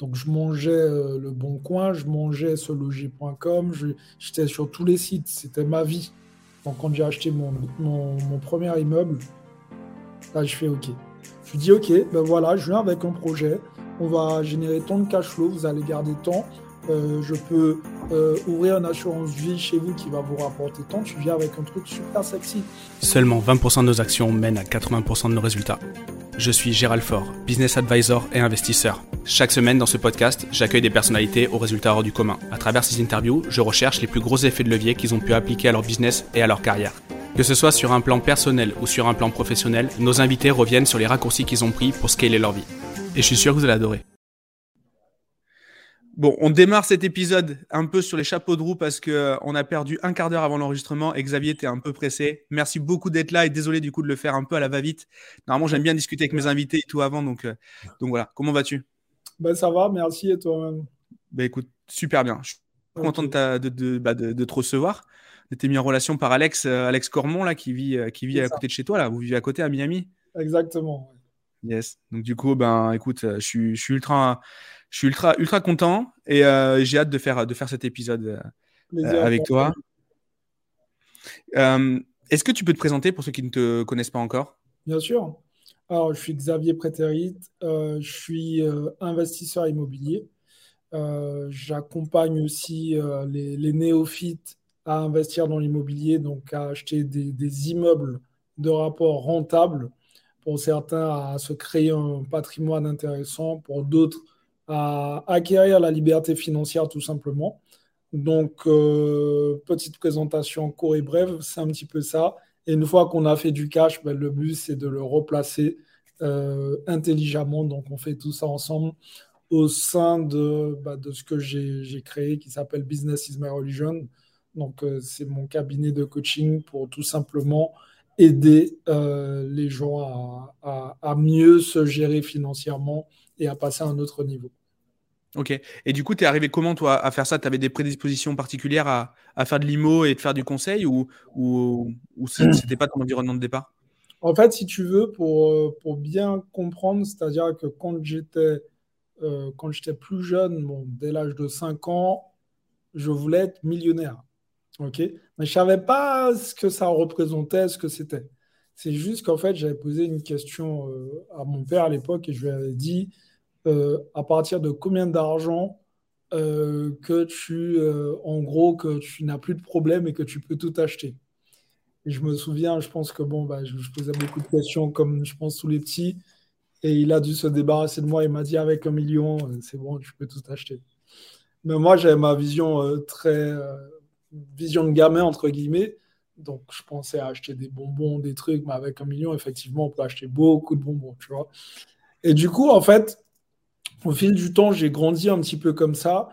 Donc, je mangeais euh, le Bon Coin, je mangeais seloger.com, j'étais sur tous les sites, c'était ma vie. Donc, quand j'ai acheté mon, premier immeuble, là, je fais OK. Je dis OK, ben voilà, je viens avec un projet, on va générer tant de cash flow, vous allez garder tant. Euh, je peux euh, ouvrir une assurance vie chez vous qui va vous rapporter tant. Tu viens avec un truc super sexy. Seulement 20% de nos actions mènent à 80% de nos résultats. Je suis Gérald Faure, business advisor et investisseur. Chaque semaine dans ce podcast, j'accueille des personnalités aux résultats hors du commun. À travers ces interviews, je recherche les plus gros effets de levier qu'ils ont pu appliquer à leur business et à leur carrière. Que ce soit sur un plan personnel ou sur un plan professionnel, nos invités reviennent sur les raccourcis qu'ils ont pris pour scaler leur vie. Et je suis sûr que vous allez adorer. Bon, on démarre cet épisode un peu sur les chapeaux de roue parce qu'on euh, a perdu un quart d'heure avant l'enregistrement et Xavier était un peu pressé. Merci beaucoup d'être là et désolé du coup de le faire un peu à la va-vite. Normalement, j'aime bien discuter avec mes invités et tout avant, donc, euh, donc voilà. Comment vas-tu? Ben, Ça va, merci et toi-même ben, Écoute, super bien. Je suis content de, de, bah, de, de, te recevoir. Tu mis en relation par Alex, euh, Alex Cormont là, qui vit, qui vit à côté de chez toi. Là. Vous vivez à côté à Miami? Exactement. Yes. Donc du coup, ben écoute, je suis, je suis ultra je suis ultra, ultra content et euh, j'ai hâte de faire, de faire cet épisode euh, avec toi. Euh, est-ce que tu peux te présenter pour ceux qui ne te connaissent pas encore? Bien sûr. Alors, je suis Xavier Prétérit, je suis investisseur immobilier. J'accompagne aussi les, néophytes à investir dans l'immobilier, donc à acheter des, des, immeubles de rapport rentables. Pour certains, à se créer un patrimoine intéressant. Pour d'autres, à acquérir la liberté financière tout simplement. Donc, euh, petite présentation court et brève, c'est un petit peu ça. Et une fois qu'on a fait du cash, ben, le but, c'est de le replacer euh, intelligemment. Donc, on fait tout ça ensemble au sein de, de ce que j'ai créé qui s'appelle Business is my religion. Donc, euh, c'est mon cabinet de coaching pour tout simplement aider les gens à mieux se gérer financièrement et à passer à un autre niveau. Ok. Et du coup, tu es arrivé comment, toi, à faire ça? Tu avais des prédispositions particulières à, à, faire de l'IMO et de faire du conseil ou, ou, ou c'était pas ton environnement de départ? En fait, si tu veux, pour, euh, pour bien comprendre, c'est-à-dire que quand j'étais euh, quand j'étais plus jeune, bon, dès l'âge de 5 ans, je voulais être millionnaire. ok? Mais je savais pas ce que ça représentait, ce que c'était. C'est juste qu'en fait, j'avais posé une question euh, à mon père à l'époque et je lui avais dit à partir de combien d'argent euh, que tu, en gros, que tu n'as plus de problème et que tu peux tout acheter. Et je me souviens, je pense que bon, bah, je, posais beaucoup de questions comme je pense tous les petits. Et il a dû se débarrasser de moi. Il m'a dit avec un million, c'est bon, tu peux tout acheter. Mais moi, j'avais ma vision très vision de gamin entre guillemets. Donc, je pensais à acheter des bonbons, des trucs, mais avec un million, effectivement, on peut acheter beaucoup de bonbons, tu vois. Et du coup, en fait, au fil du temps, j'ai grandi un petit peu comme ça,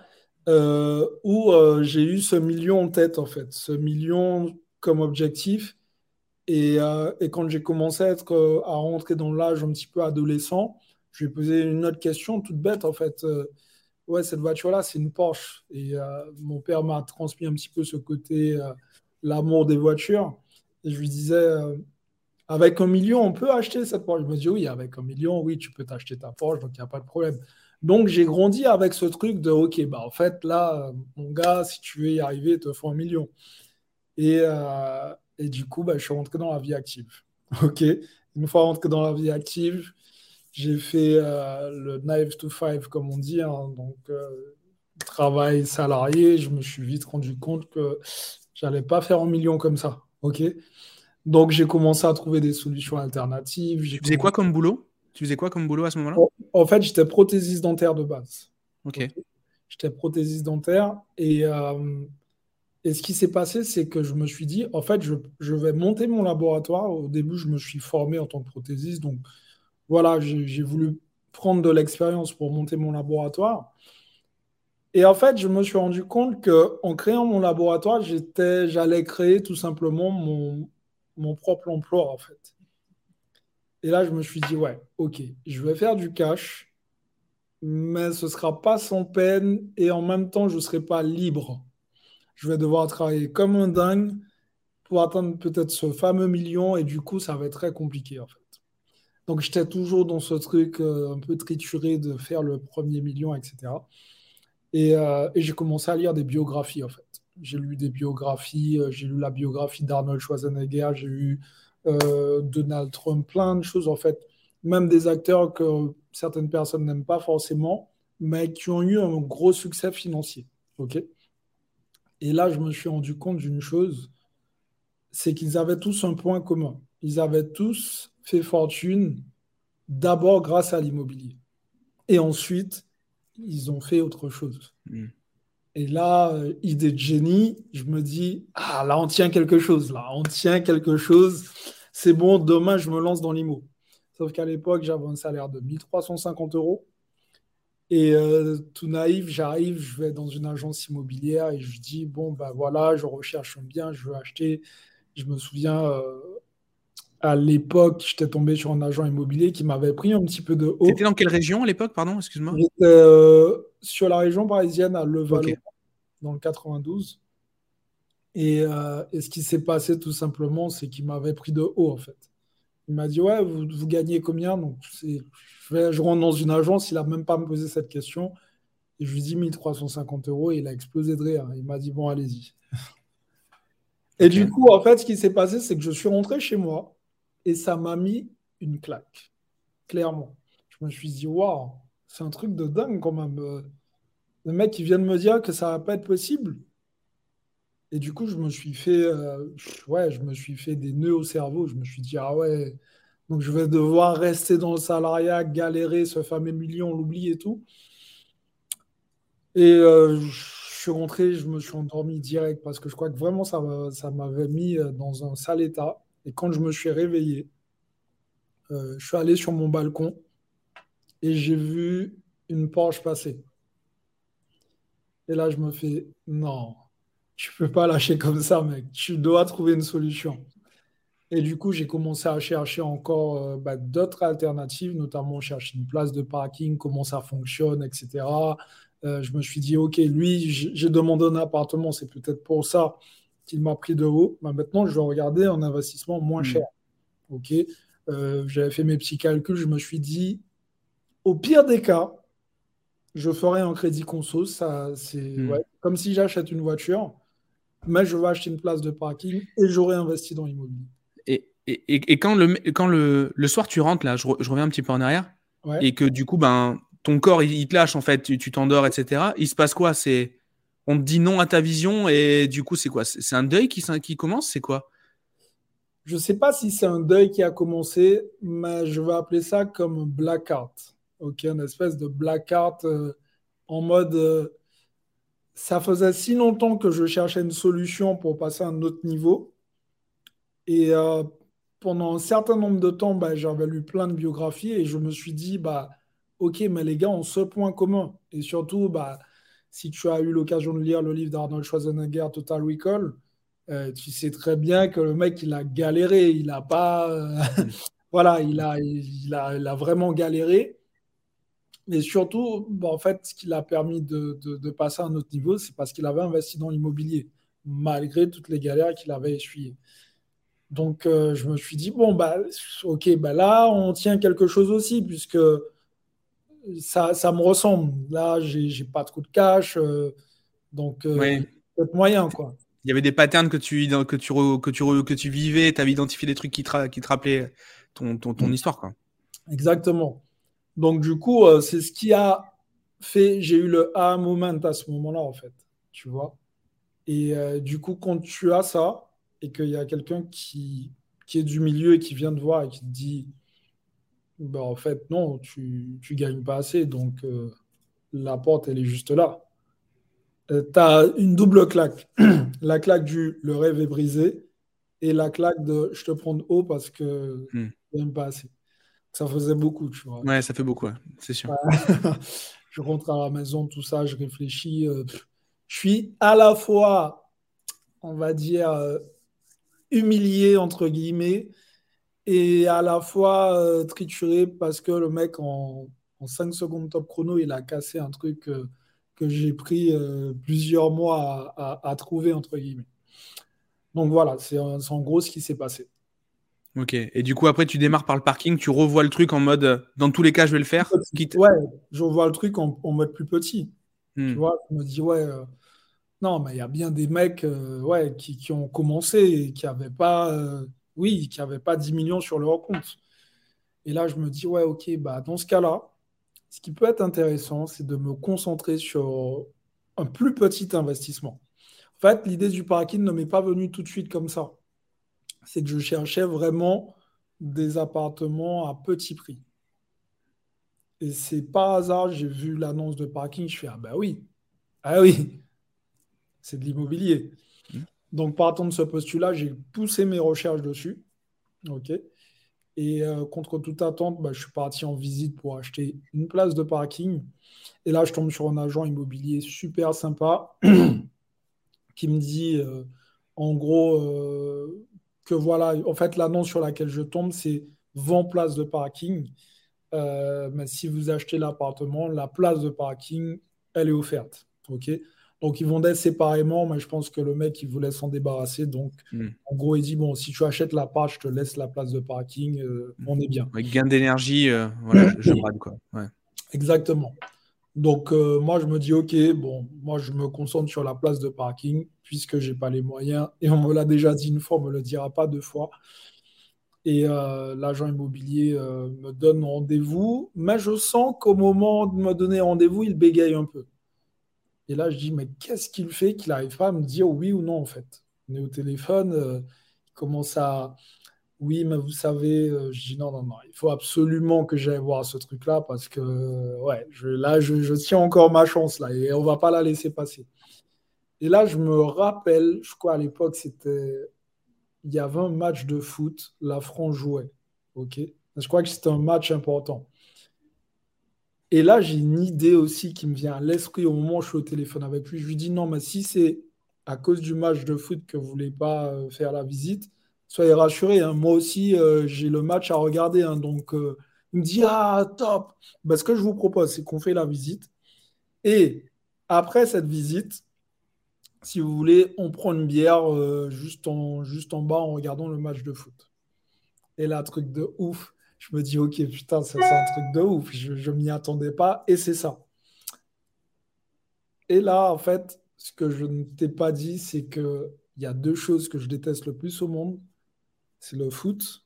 euh, où euh, j'ai eu ce million en tête, en fait, ce million comme objectif. Et, euh, quand j'ai commencé à, être, rentrer dans l'âge un petit peu adolescent, je lui ai posé une autre question toute bête, en fait. ouais, cette voiture-là, c'est une Porsche. Et mon père m'a transmis un petit peu ce côté l'amour des voitures. Et je lui disais, avec un million, on peut acheter cette Porsche. Il me dit, oui, avec un million, oui, tu peux t'acheter ta Porsche, donc il n'y a pas de problème. Donc j'ai grandi avec ce truc de, OK, bah, en fait, là, mon gars, si tu veux y arriver, il te faut un million. Et, euh, et du coup, bah, je suis rentré dans la vie active. OK Une fois rentré dans la vie active, j'ai fait euh, le 9 to 5, comme on dit, hein, donc travail salarié. Je me suis vite rendu compte que J'allais pas faire un million comme ça. OK Donc, j'ai commencé à trouver des solutions alternatives. Tu faisais quoi comme boulot? Tu faisais quoi comme boulot à ce moment-là? En fait, j'étais prothésiste dentaire de base. OK. J'étais prothésiste dentaire et, euh, et ce qui s'est passé, c'est que je me suis dit, en fait, je, je, vais monter mon laboratoire. Au début, je me suis formé en tant que prothésiste. Donc, voilà, j'ai voulu prendre de l'expérience pour monter mon laboratoire. Et en fait, je me suis rendu compte qu'en créant mon laboratoire, j'allais créer tout simplement mon, mon propre emploi, en fait. Et là, je me suis dit, ouais, ok, je vais faire du cash, mais ce ne sera pas sans peine et en même temps, je ne serai pas libre. Je vais devoir travailler comme un dingue pour atteindre peut-être ce fameux million et du coup, ça va être très compliqué, en fait. Donc j'étais toujours dans ce truc un peu trituré de faire le premier million, etc. Et, et j'ai commencé à lire des biographies, en fait. J'ai lu des biographies, j'ai lu la biographie d'Arnold Schwarzenegger, j'ai lu Donald Trump, plein de choses, en fait. Même des acteurs que certaines personnes n'aiment pas forcément, mais qui ont eu un gros succès financier. OK? Et là, je me suis rendu compte d'une chose, c'est qu'ils avaient tous un point commun. Ils avaient tous fait fortune d'abord grâce à l'immobilier. Et ensuite, ils ont fait autre chose. Hmm. Et là, euh, idée de génie, je me dis, ah là, on tient quelque chose, là, on tient quelque chose. C'est bon, demain, je me lance dans l'IMO. Sauf qu'à l'époque, j'avais un salaire de 1350 euros. Et euh, tout naïf, j'arrive, je vais dans une agence immobilière et je dis, bon, ben voilà, je recherche un bien, je veux acheter. Je me souviens, euh, à l'époque, j'étais tombé sur un agent immobilier qui m'avait pris un petit peu de haut. C'était dans quelle région à l'époque, pardon, excuse-moi? Euh, sur la région parisienne, à Levallois, dans le 92. Et, et ce qui s'est passé tout simplement, c'est qu'il m'avait pris de haut, en fait. Il m'a dit, ouais, vous, vous gagnez combien? Donc, je, vais, je rentre dans une agence, il n'a même pas me posé cette question. Et je lui dis 1350 euros et il a explosé de rire. Il m'a dit, bon, allez-y. Et du coup, en fait, ce qui s'est passé, c'est que je suis rentré chez moi et ça m'a mis une claque, clairement. Je me suis dit, waouh, c'est un truc de dingue quand même. Le mec qui vient de me dire que ça va pas être possible. Et du coup, je me suis fait, euh, ouais, je me suis fait des nœuds au cerveau. Je me suis dit, ah ouais, donc je vais devoir rester dans le salariat, galérer ce fameux million, on l'oublie et tout. Et euh, je suis rentré, je me suis endormi direct parce que je crois que vraiment ça, ça m'avait mis euh, dans un sale état. Et quand je me suis réveillé, je suis allé sur mon balcon et j'ai vu une Porsche passer. Et là, je me fais, non, tu peux pas lâcher comme ça, mec. Tu dois trouver une solution. Et du coup, j'ai commencé à chercher encore euh, bah, d'autres alternatives, notamment chercher une place de parking, comment ça fonctionne, etc. Euh, je me suis dit, OK, lui, j'ai demandé un appartement, c'est peut-être pour ça qu'il m'a pris de haut. Bah, maintenant, je vais regarder un investissement moins hmm. cher. OK. Euh, j'avais fait mes petits calculs, je me suis dit, au pire des cas, je ferai un crédit conso. Ça, c'est hmm. comme si j'achète une voiture mais je vais acheter une place de parking et j'aurai investi dans l'immobilier. Et, et, et, quand, le, quand le, le, soir tu rentres, là, je, reviens un petit peu en arrière, et que du coup, ben, ton corps, il, te lâche, en fait, tu t'endors, etc. Il se passe quoi? C'est On te dit non à ta vision, et du coup, c'est quoi? C'est un deuil qui, qui commence? C'est quoi? Je ne sais pas si c'est un deuil qui a commencé, mais je vais appeler ça comme un blackout. Ok, une espèce de blackout euh, en mode. Euh, ça faisait si longtemps que je cherchais une solution pour passer à un autre niveau. Et euh, pendant un certain nombre de temps, bah, j'avais lu plein de biographies et je me suis dit, bah, ok, mais les gars ont ce point commun. Et surtout, bah, si tu as eu l'occasion de lire le livre d'Arnold Schwarzenegger, Total Recall, euh, tu sais très bien que le mec, il a galéré. Il n'a pas. Euh, voilà, il a, il, a, il a vraiment galéré. Mais surtout, bah, en fait, ce qui l'a permis de, passer à un autre niveau, c'est parce qu'il avait investi dans l'immobilier, malgré toutes les galères qu'il avait essuyées. Donc, euh, je me suis dit, bon, bah, ok, bah là, on tient quelque chose aussi, puisque ça, ça me ressemble. Là, j'ai pas trop de cash, euh, donc euh, peut-être moyen, quoi. Il y avait des patterns que tu, que tu, que tu, que tu vivais, tu avais identifié des trucs qui te, qui te rappelaient ton, ton, ton mm. histoire, quoi. Exactement. Donc, du coup, euh, c'est ce qui a fait, j'ai eu le A moment à ce moment-là, en fait, tu vois. Et euh, du coup, quand tu as ça et qu'il y a quelqu'un qui, qui est du milieu et qui vient te voir et qui te dit, bah, en fait, non, tu ne gagnes pas assez, donc euh, la porte, elle est juste là. tu as une double claque. la claque du le rêve est brisé et la claque de je te prends de haut parce que hmm. tu gagnes pas assez. Ça faisait beaucoup, tu vois. Ouais, ça fait beaucoup, c'est sûr. je rentre à la maison, tout ça, je réfléchis. Euh, je suis à la fois, on va dire, euh, humilié, entre guillemets, et à la fois euh, trituré parce que le mec, en, en 5 secondes top chrono, il a cassé un truc que j'ai pris plusieurs mois à, à, trouver, entre guillemets. Donc voilà, c'est en gros ce qui s'est passé. Ok. Et du coup, après, tu démarres par le parking, tu revois le truc en mode dans tous les cas, je vais le faire. Ouais, je revois le truc en, mode plus petit. Tu hmm. vois, je me dis, ouais, euh, non, mais il y a bien des mecs euh, ouais, qui, ont commencé et qui n'avaient pas, euh, oui, qui avaient pas 10 millions sur leur compte. Et là, je me dis, ouais, ok, bah, dans ce cas-là, ce qui peut être intéressant, c'est de me concentrer sur un plus petit investissement. En fait, l'idée du parking ne m'est pas venue tout de suite comme ça. C'est que je cherchais vraiment des appartements à petit prix. Et c'est par hasard, j'ai vu l'annonce de parking, je fais Ah bah oui, ah oui, c'est de l'immobilier. Donc partant de ce postulat, j'ai poussé mes recherches dessus. OK. Et euh, contre toute attente, bah, je suis parti en visite pour acheter une place de parking. Et là, je tombe sur un agent immobilier super sympa qui me dit, euh, en gros, euh, que voilà, en fait, l'annonce sur laquelle je tombe, c'est 20 places de parking. mais si vous achetez l'appartement, la place de parking, elle est offerte. OK donc, ils vendaient séparément, mais je pense que le mec, il voulait s'en débarrasser. Donc, hmm. en gros, il dit Bon, si tu achètes la part, je te laisse la place de parking, euh, on est bien. Avec gain d'énergie, euh, voilà, je, brade, quoi. Exactement. Donc, euh, moi, je me dis Ok, bon, moi, je me concentre sur la place de parking, puisque je n'ai pas les moyens. Et on me l'a déjà dit une fois, on ne me le dira pas deux fois. Et l'agent immobilier me donne rendez-vous, mais je sens qu'au moment de me donner rendez-vous, il bégaye un peu. Et là, je dis, mais qu'est-ce qu'il fait qu'il n'arrive pas à me dire oui ou non, en fait? On est au téléphone, euh, il commence à. Oui, mais vous savez, euh, je dis non, non, non, il faut absolument que j'aille voir ce truc-là parce que, ouais, là, je, tiens encore ma chance, là, et on va pas la laisser passer. Et là, je me rappelle, je crois à l'époque, c'était. Il y avait un match de foot, la France jouait. OK? Je crois que c'était un match important. Et là, j'ai une idée aussi qui me vient à l'esprit au moment où je suis au téléphone avec lui. Je lui dis non, mais si c'est à cause du match de foot que vous voulez pas euh, faire la visite, soyez rassurés. Hein. Moi aussi, euh, j'ai le match à regarder. Hein. donc, euh, il me dit ah, top. Ben, ce que je vous propose, c'est qu'on fait la visite. Et après cette visite, si vous voulez, on prend une bière juste, en, juste en bas en regardant le match de foot. Et là, truc de ouf je me dis, ok, putain, c'est un truc de ouf, je ne m'y attendais pas, et c'est ça. Et là, en fait, ce que je ne t'ai pas dit, c'est qu'il y a deux choses que je déteste le plus au monde, c'est le foot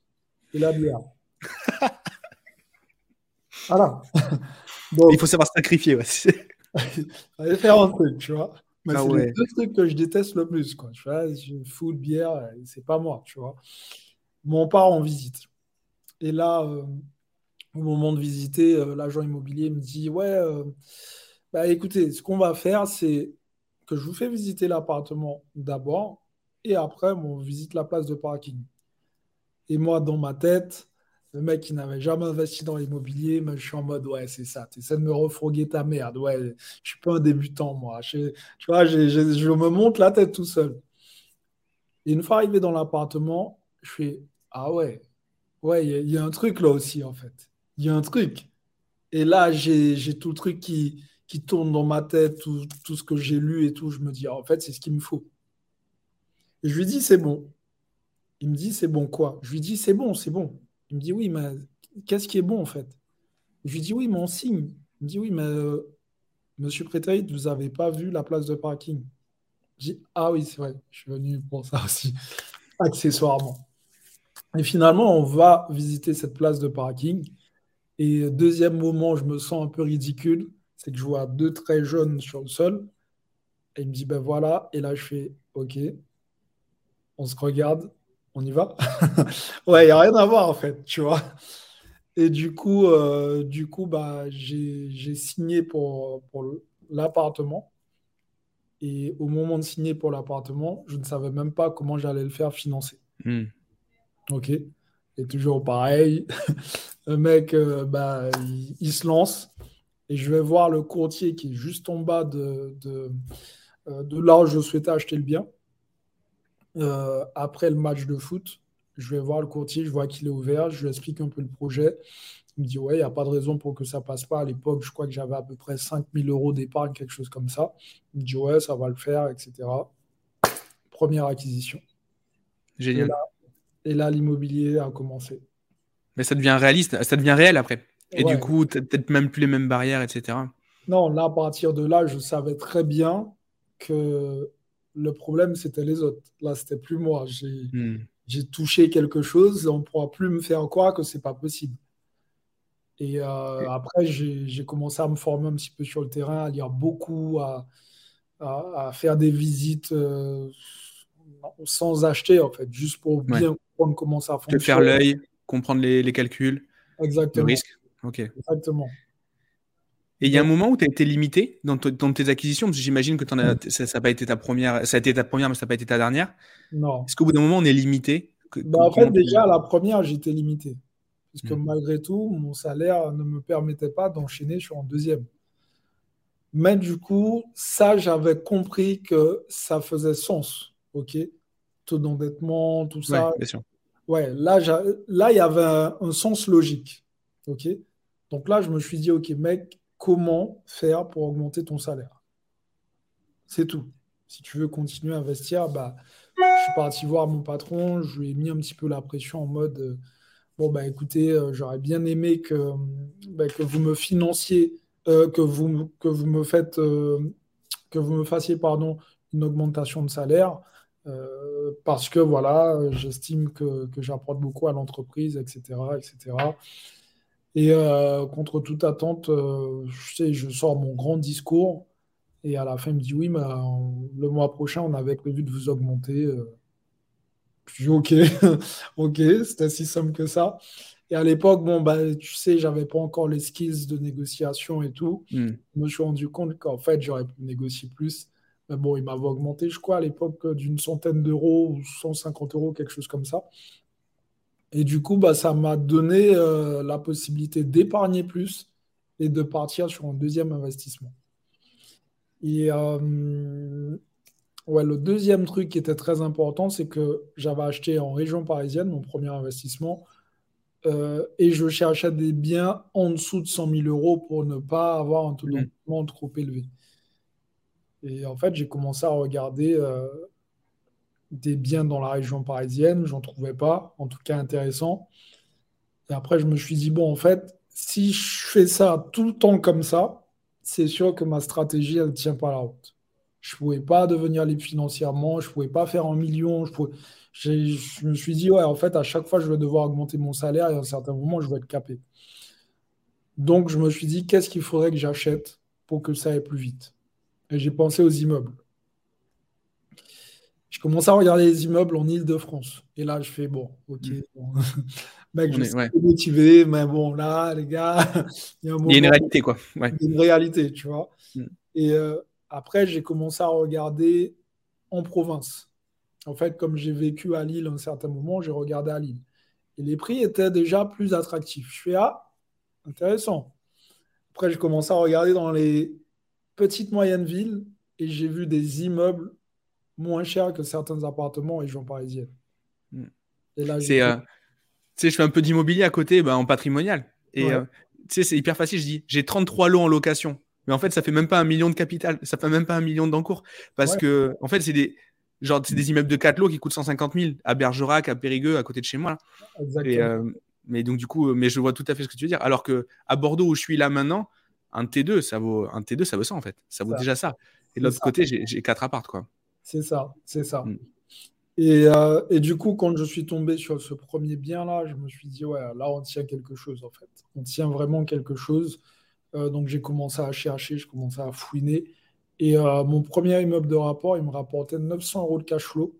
et la bière. voilà. Il faut savoir sacrifier. Ouais. Allez faire un truc, tu vois. Mais ah c'est les deux trucs que je déteste le plus. Quoi. Tu vois, foot, bière, c'est pas moi, tu vois. Mais on part en visite. Et là, euh, au moment de visiter, euh, l'agent immobilier me dit Ouais, euh, bah, écoutez, ce qu'on va faire, c'est que je vous fais visiter l'appartement d'abord et après, on visite la place de parking. Et moi, dans ma tête, le mec qui n'avait jamais investi dans l'immobilier, je suis en mode ouais, c'est ça, tu essaies de me refroguer ta merde. Ouais, je suis pas un débutant, moi. tu vois, je me monte la tête tout seul. Et une fois arrivé dans l'appartement, je fais ah ouais, Ouais, il y, a un truc là aussi, en fait. Il y a un truc. Et là, j'ai tout le truc qui, tourne dans ma tête, tout, ce que j'ai lu et tout. Je me dis, en fait, c'est ce qu'il me faut. Et je lui dis, c'est bon. Il me dit, c'est bon quoi? Je lui dis, c'est bon, c'est bon. Il me dit, oui, mais qu'est-ce qui est bon en fait? Je lui dis, oui, mais on signe. Il me dit, oui, mais euh, monsieur Prétaïd, vous n'avez pas vu la place de parking Je dis, ah oui, c'est vrai, je suis venu pour ça aussi, accessoirement. Et finalement, on va visiter cette place de parking. Et deuxième moment, je me sens un peu ridicule, c'est que je vois deux très jeunes sur le sol. Et il me dit, ben voilà. Et là, je fais, OK, on se regarde, on y va. ouais, il n'y a rien à voir en fait, tu vois. Et du coup, euh, du coup bah, j'ai signé pour, l'appartement. Et au moment de signer pour l'appartement, je ne savais même pas comment j'allais le faire financer. Hmm. Ok. Et toujours pareil. le mec, euh, bah, il, se lance. Et je vais voir le courtier qui est juste en bas de, de, euh, de là où je souhaitais acheter le bien. Euh, après le match de foot, je vais voir le courtier, je vois qu'il est ouvert, je lui explique un peu le projet. Il me dit, ouais, il n'y a pas de raison pour que ça passe pas. À l'époque, je crois que j'avais à peu près 5000 euros d'épargne, quelque chose comme ça. Il me dit, ouais, ça va le faire, etc. Première acquisition. Génial. Et là, l'immobilier a commencé. Mais ça devient réaliste, ça devient réel après. Et du coup, peut-être même plus les mêmes barrières, etc. Non, là, à partir de là, je savais très bien que le problème, c'était les autres. Là, c'était plus moi. J'ai hmm. touché quelque chose, on ne pourra plus me faire croire que c'est pas possible. Et euh, après, j'ai commencé à me former un petit peu sur le terrain, à lire beaucoup, à, à, faire des visites euh, sans acheter, en fait, juste pour bien comprendre comment ça fonctionne. faire l'œil, comprendre les, les, calculs, Exactement. le risque. Ok. Exactement. Et il y a un moment où tu as été limité dans, dans tes acquisitions, parce que j'imagine que as, ça n'a pas été ta première, ça a été ta première, mais ça n'a pas été ta dernière. Non. Est-ce qu'au bout d'un moment, on est limité bah, En fait, déjà, la première, j'étais limité. Parce que hmm. malgré tout, mon salaire ne me permettait pas d'enchaîner sur un deuxième. Mais du coup, ça, j'avais compris que ça faisait sens. OK? Taux d'endettement, tout ça. bien sûr. Ouais, là, là, il y avait un, sens logique. OK? Donc là, je me suis dit, OK, mec, comment faire pour augmenter ton salaire? C'est tout. Si tu veux continuer à investir, bah, je suis parti voir mon patron, je lui ai mis un petit peu la pression en mode euh, bon, bah écoutez, euh, j'aurais bien aimé que, bah, que vous me financiez, euh, que, vous, que vous me faites, euh, que vous me fassiez pardon, une augmentation de salaire. Parce que voilà, j'estime que, que j'apporte beaucoup à l'entreprise, etc., etc. Et contre toute attente, je, sais, je sors mon grand discours et à la fin, il me dit oui, mais le mois prochain, on avait prévu de vous augmenter. Je dis OK, OK, c'était si simple que ça. Et à l'époque, bon, bah, tu sais, j'avais pas encore les skills de négociation et tout. Hmm. Je me suis rendu compte qu'en fait, j'aurais pu négocier plus. Mais bon, il m'avait augmenté, je crois, à l'époque, d'une centaine d'euros ou 150 euros, quelque chose comme ça. Et du coup, bah, ça m'a donné euh, la possibilité d'épargner plus et de partir sur un deuxième investissement. Et euh, Ouais, le deuxième truc qui était très important, c'est que j'avais acheté en région parisienne mon premier investissement euh, et je cherchais des biens en dessous de 100 000 euros pour ne pas avoir un taux mmh. d'endettement trop élevé. Et en fait, j'ai commencé à regarder euh, des biens dans la région parisienne, j'en trouvais pas, en tout cas intéressant. Et après, je me suis dit, bon, en fait, si je fais ça tout le temps comme ça, c'est sûr que ma stratégie, elle ne tient pas la route. Je ne pouvais pas devenir libre financièrement, je ne pouvais pas faire un million. Je, me suis dit, ouais, en fait, à chaque fois, je vais devoir augmenter mon salaire et à un certain moment, je vais être capé. Donc, je me suis dit, qu'est-ce qu'il faudrait que j'achète pour que ça aille plus vite? Et j'ai pensé aux immeubles. Je commence à regarder les immeubles en Ile-de-France. Et là, je fais, bon, ok. Mm. Mec, je suis motivé, mais bon, là, les gars, il y a, une réalité, quoi. Il y a une réalité, tu vois. Mm. Et euh, après, j'ai commencé à regarder en province. En fait, comme j'ai vécu à Lille un certain moment, j'ai regardé à Lille. Et les prix étaient déjà plus attractifs. Je fais Ah, intéressant. Après, j'ai commencé à regarder dans les petites moyennes villes et j'ai vu des immeubles moins chers que certains appartements en région parisienne. Hmm. Et là, c'est, euh, je fais un peu d'immobilier à côté ben, en patrimonial. Et euh, c'est hyper facile. Je dis J'ai 33 lots en location. Mais en fait, ça fait même pas un million de capital, ça fait même pas un million d'encours. Parce que, en fait, c'est des, genre, c'est des immeubles de 4 lots qui coûtent 150 000 à Bergerac, à Périgueux, à côté de chez moi. Exactement. Euh, mais donc, du coup, mais je vois tout à fait ce que tu veux dire. Alors que à Bordeaux, où je suis là maintenant, un T2, ça vaut, un T2, ça vaut ça, en fait. Ça vaut déjà ça. Et de l'autre côté, j'ai 4 apparts, quoi. C'est ça, c'est ça. Mm. Et, euh, et, du coup, quand je suis tombé sur ce premier bien-là, je me suis dit, ouais, là, on tient quelque chose, en fait. On tient vraiment quelque chose. Euh, donc j'ai commencé à chercher, je commençais à fouiner. Et euh, mon premier immeuble de rapport, il me rapportait 900 euros de cash flow.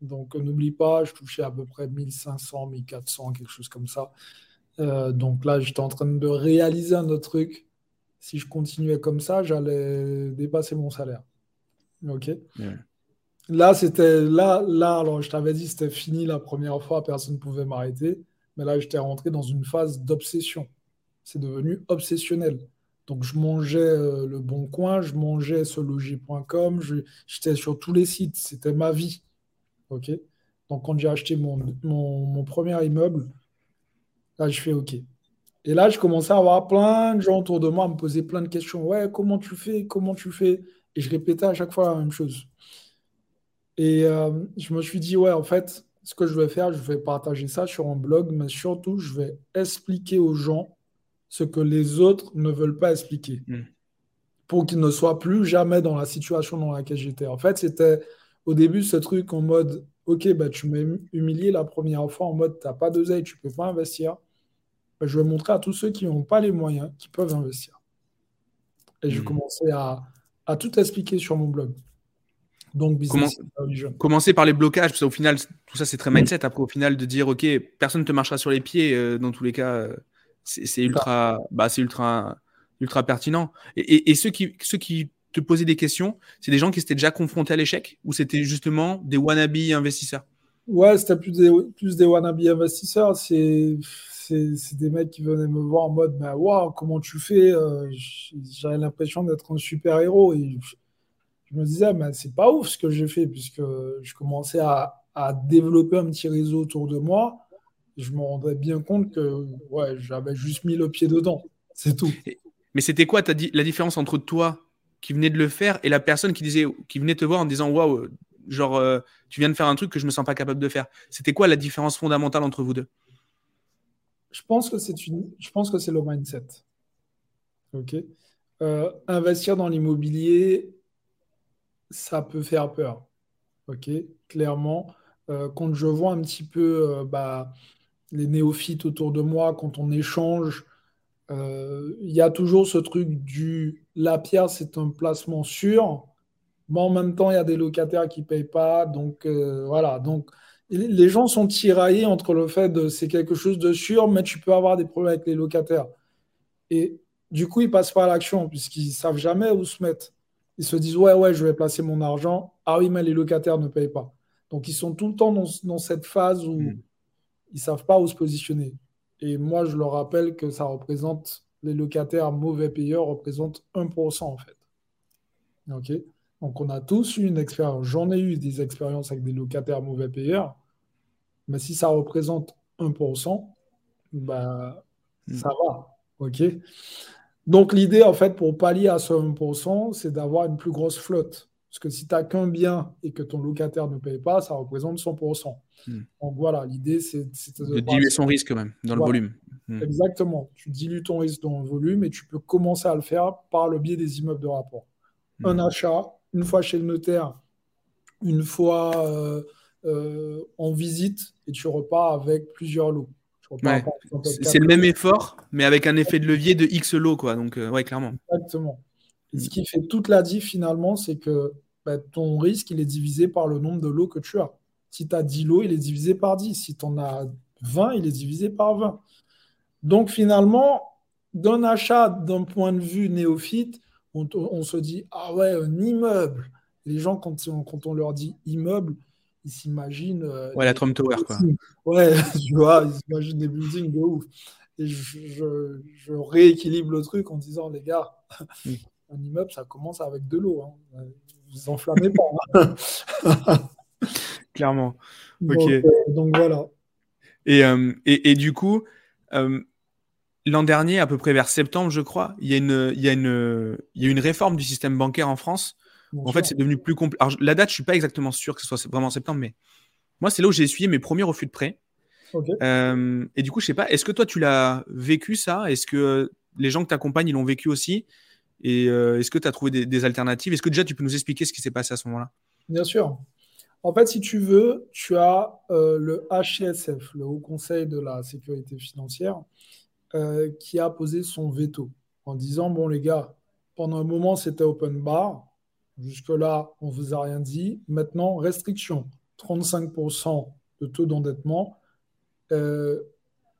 Donc n'oublie pas, je touchais à peu près 1500, 1400, quelque chose comme ça. Donc là, j'étais en train de réaliser un autre truc. Si je continuais comme ça, j'allais dépasser mon salaire. Ok. Là, c'était là, là. Alors, je t'avais dit, c'était fini la première fois, personne ne pouvait m'arrêter. Mais là, j'étais rentré dans une phase d'obsession c'est devenu obsessionnel. Donc, je mangeais euh, le bon coin, je mangeais seloger.com, j'étais sur tous les sites, c'était ma vie. OK Donc, quand j'ai acheté mon, mon, premier immeuble, là, je fais OK. Et là, je commençais à avoir plein de gens autour de moi à me poser plein de questions. Ouais, comment tu fais? Comment tu fais? Et je répétais à chaque fois la même chose. Et euh, je me suis dit, ouais, en fait, ce que je vais faire, je vais partager ça sur un blog, mais surtout, je vais expliquer aux gens ce que les autres ne veulent pas expliquer. Hmm. Pour qu'ils ne soient plus jamais dans la situation dans laquelle j'étais. En fait, c'était au début ce truc en mode Ok, bah, tu m'as humilié la première fois en mode Tu n'as pas d'oseille, tu ne peux pas investir. Bah, je vais montrer à tous ceux qui n'ont pas les moyens qui peuvent investir. Et je hmm. commençais à, à tout expliquer sur mon blog. Donc, business Commencer par les blocages, parce qu'au final, tout ça, c'est très mindset. Après, au final, de dire, OK, personne ne te marchera sur les pieds, euh, dans tous les cas, euh, c'est ultra, bah, ultra, ultra pertinent. Et, ceux, qui, ceux qui te posaient des questions, c'est des gens qui s'étaient déjà confrontés à l'échec ou c'était justement des wannabe investisseurs? Ouais, c'était plus des, plus des wannabe investisseurs. C'est des mecs qui venaient me voir en mode, bah, waouh, comment tu fais euh, J'avais l'impression d'être un super héros. Et je me disais, mais c'est pas ouf ce que j'ai fait, puisque je commençais à, développer un petit réseau autour de moi. je me rendais bien compte que ouais, j'avais juste mis le pied dedans. C'est tout. Mais c'était quoi la différence entre toi qui venais de le faire et la personne qui, disait, qui venait te voir en disant Waouh, genre, euh, tu viens de faire un truc que je me sens pas capable de faire? C'était quoi la différence fondamentale entre vous deux? Je pense que c'est une... je pense que c'est le mindset. Ok. Euh, investir dans l'immobilier, ça peut faire peur. Ok, clairement. Euh, quand je vois un petit peu euh, bah, les néophytes autour de moi, quand on échange, il y a toujours ce truc du la pierre, c'est un placement sûr, mais en même temps, il y a des locataires qui ne payent pas. Donc voilà. Donc les gens sont tiraillés entre le fait de c'est quelque chose de sûr, mais tu peux avoir des problèmes avec les locataires. Et du coup, ils passent pas à l'action puisqu'ils savent jamais où se mettre ils se disent ouais, ouais, je vais placer mon argent. Ah oui, mais les locataires ne payent pas. Donc ils sont tout le temps dans, cette phase où hmm. ils ne savent pas où se positionner. Et moi, je leur rappelle que ça représente, les locataires mauvais payeurs représentent 1% en fait. OK? Donc on a tous eu une expérience. J'en ai eu des expériences avec des locataires mauvais payeurs. Mais si ça représente 1%, bah, hmm. ça va. OK? Donc l'idée, en fait, pour pallier à ce 1%, c'est d'avoir une plus grosse flotte. Parce que si tu n'as qu'un bien et que ton locataire ne paye pas, ça représente 100%. Hmm. Donc voilà, l'idée, c'est de, diluer son risque même, dans le volume. Hmm. Exactement. Tu dilues ton risque dans le volume et tu peux commencer à le faire par le biais des immeubles de rapport. Un achat, une fois chez le notaire, une fois euh, en visite, et tu repars avec plusieurs lots. C'est le même effort, mais avec un effet de levier de X lots, quoi. Donc, euh, ouais, clairement. Exactement. Et ce qui fait toute la diff, finalement, c'est que bah, ton risque, il est divisé par le nombre de lots que tu as. Si tu as 10 lots, il est divisé par 10. Si tu en as 20, il est divisé par 20. Donc, finalement, d'un achat d'un point de vue néophyte, on, se dit, ah ouais, un immeuble. Les gens, quand quand on leur dit immeuble, ils s'imaginent. Euh, ouais, la Trump Tower, quoi. Ouais, tu vois, ils s'imaginent des buildings de ouf. Et je, je, rééquilibre le truc en disant, les gars, mm. un immeuble, ça commence avec de l'eau. Hein. Vous enflammez pas. Hein. Clairement. Donc, ok. Euh, donc voilà. Et, euh, et, et, du coup, l'an dernier, à peu près vers septembre, je crois, il y, a une, il, y a une, il y a une réforme du système bancaire en France en fait, c'est devenu plus compliqué. la date, je suis pas exactement sûr que ce soit vraiment en septembre, mais moi, c'est là où j'ai essuyé mes premiers refus de prêt. Euh, et du coup, je sais pas, est-ce que toi, tu l'as vécu ça? Est-ce que les gens que tu accompagnes, ils l'ont vécu aussi? Et euh, est-ce que tu as trouvé des, alternatives? Est-ce que déjà, tu peux nous expliquer ce qui s'est passé à ce moment-là? Bien sûr. En fait, si tu veux, tu as euh, le HCSF, le Haut Conseil de la Sécurité Financière, qui a posé son veto en disant, bon les gars, pendant un moment, c'était open bar. Jusque-là, on ne vous a rien dit. Maintenant, restriction, 35% de taux d'endettement euh,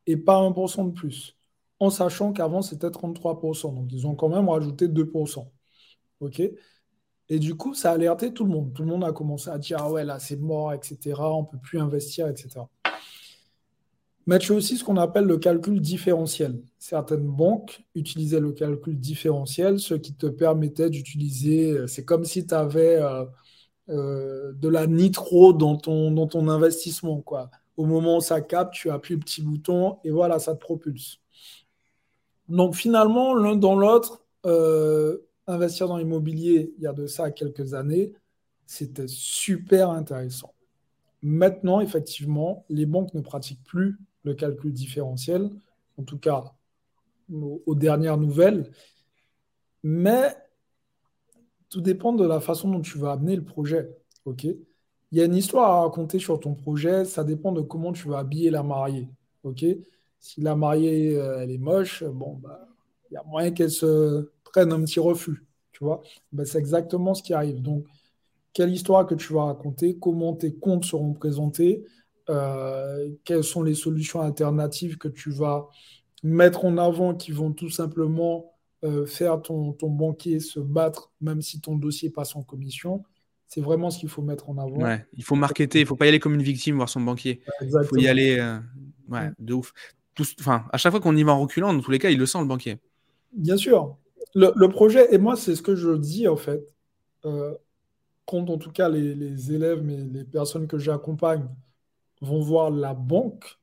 et pas 1% de plus. En sachant qu'avant, c'était 33%. Donc, ils ont quand même rajouté 2%. OK? Et du coup, ça a alerté tout le monde. Tout le monde a commencé à dire, ah ouais, là, c'est mort, etc. On ne peut plus investir, etc. Mais tu as aussi ce qu'on appelle le calcul différentiel. Certaines banques utilisaient le calcul différentiel, ce qui te permettait d'utiliser, euh, c'est comme si tu avais euh, euh, de la nitro dans ton, dans ton investissement. Quoi. Au moment où ça capte, tu appuies le petit bouton et voilà, ça te propulse. Donc finalement, l'un dans l'autre, investir dans l'immobilier, il y a de ça quelques années, c'était super intéressant. maintenant, effectivement, les banques ne pratiquent plus le calcul différentiel, en tout cas aux, dernières nouvelles. Mais tout dépend de la façon dont tu vas amener le projet. ok? Il y a une histoire à raconter sur ton projet, ça dépend de comment tu vas habiller la mariée. ok? Si la mariée, euh, elle est moche, bon, bah, il y a moyen qu'elle se prenne un petit refus. Tu vois? Bah, C'est exactement ce qui arrive. Donc, quelle histoire que tu vas raconter, comment tes comptes seront présentés, euh, quelles sont les solutions alternatives que tu vas mettre en avant qui vont tout simplement euh, faire ton, ton, banquier se battre, même si ton dossier passe en commission? C'est vraiment ce qu'il faut mettre en avant. Ouais, il faut marketer, il ne faut pas y aller comme une victime voir son banquier. Il faut y aller ouais, de ouf enfin, à chaque fois qu'on y va en reculant, dans tous les cas, il le sent, le banquier. Bien sûr. Le, projet, et moi, c'est ce que je dis, en fait, euh, quand en tout cas les, élèves, mais les personnes que j'accompagne vont voir la banque,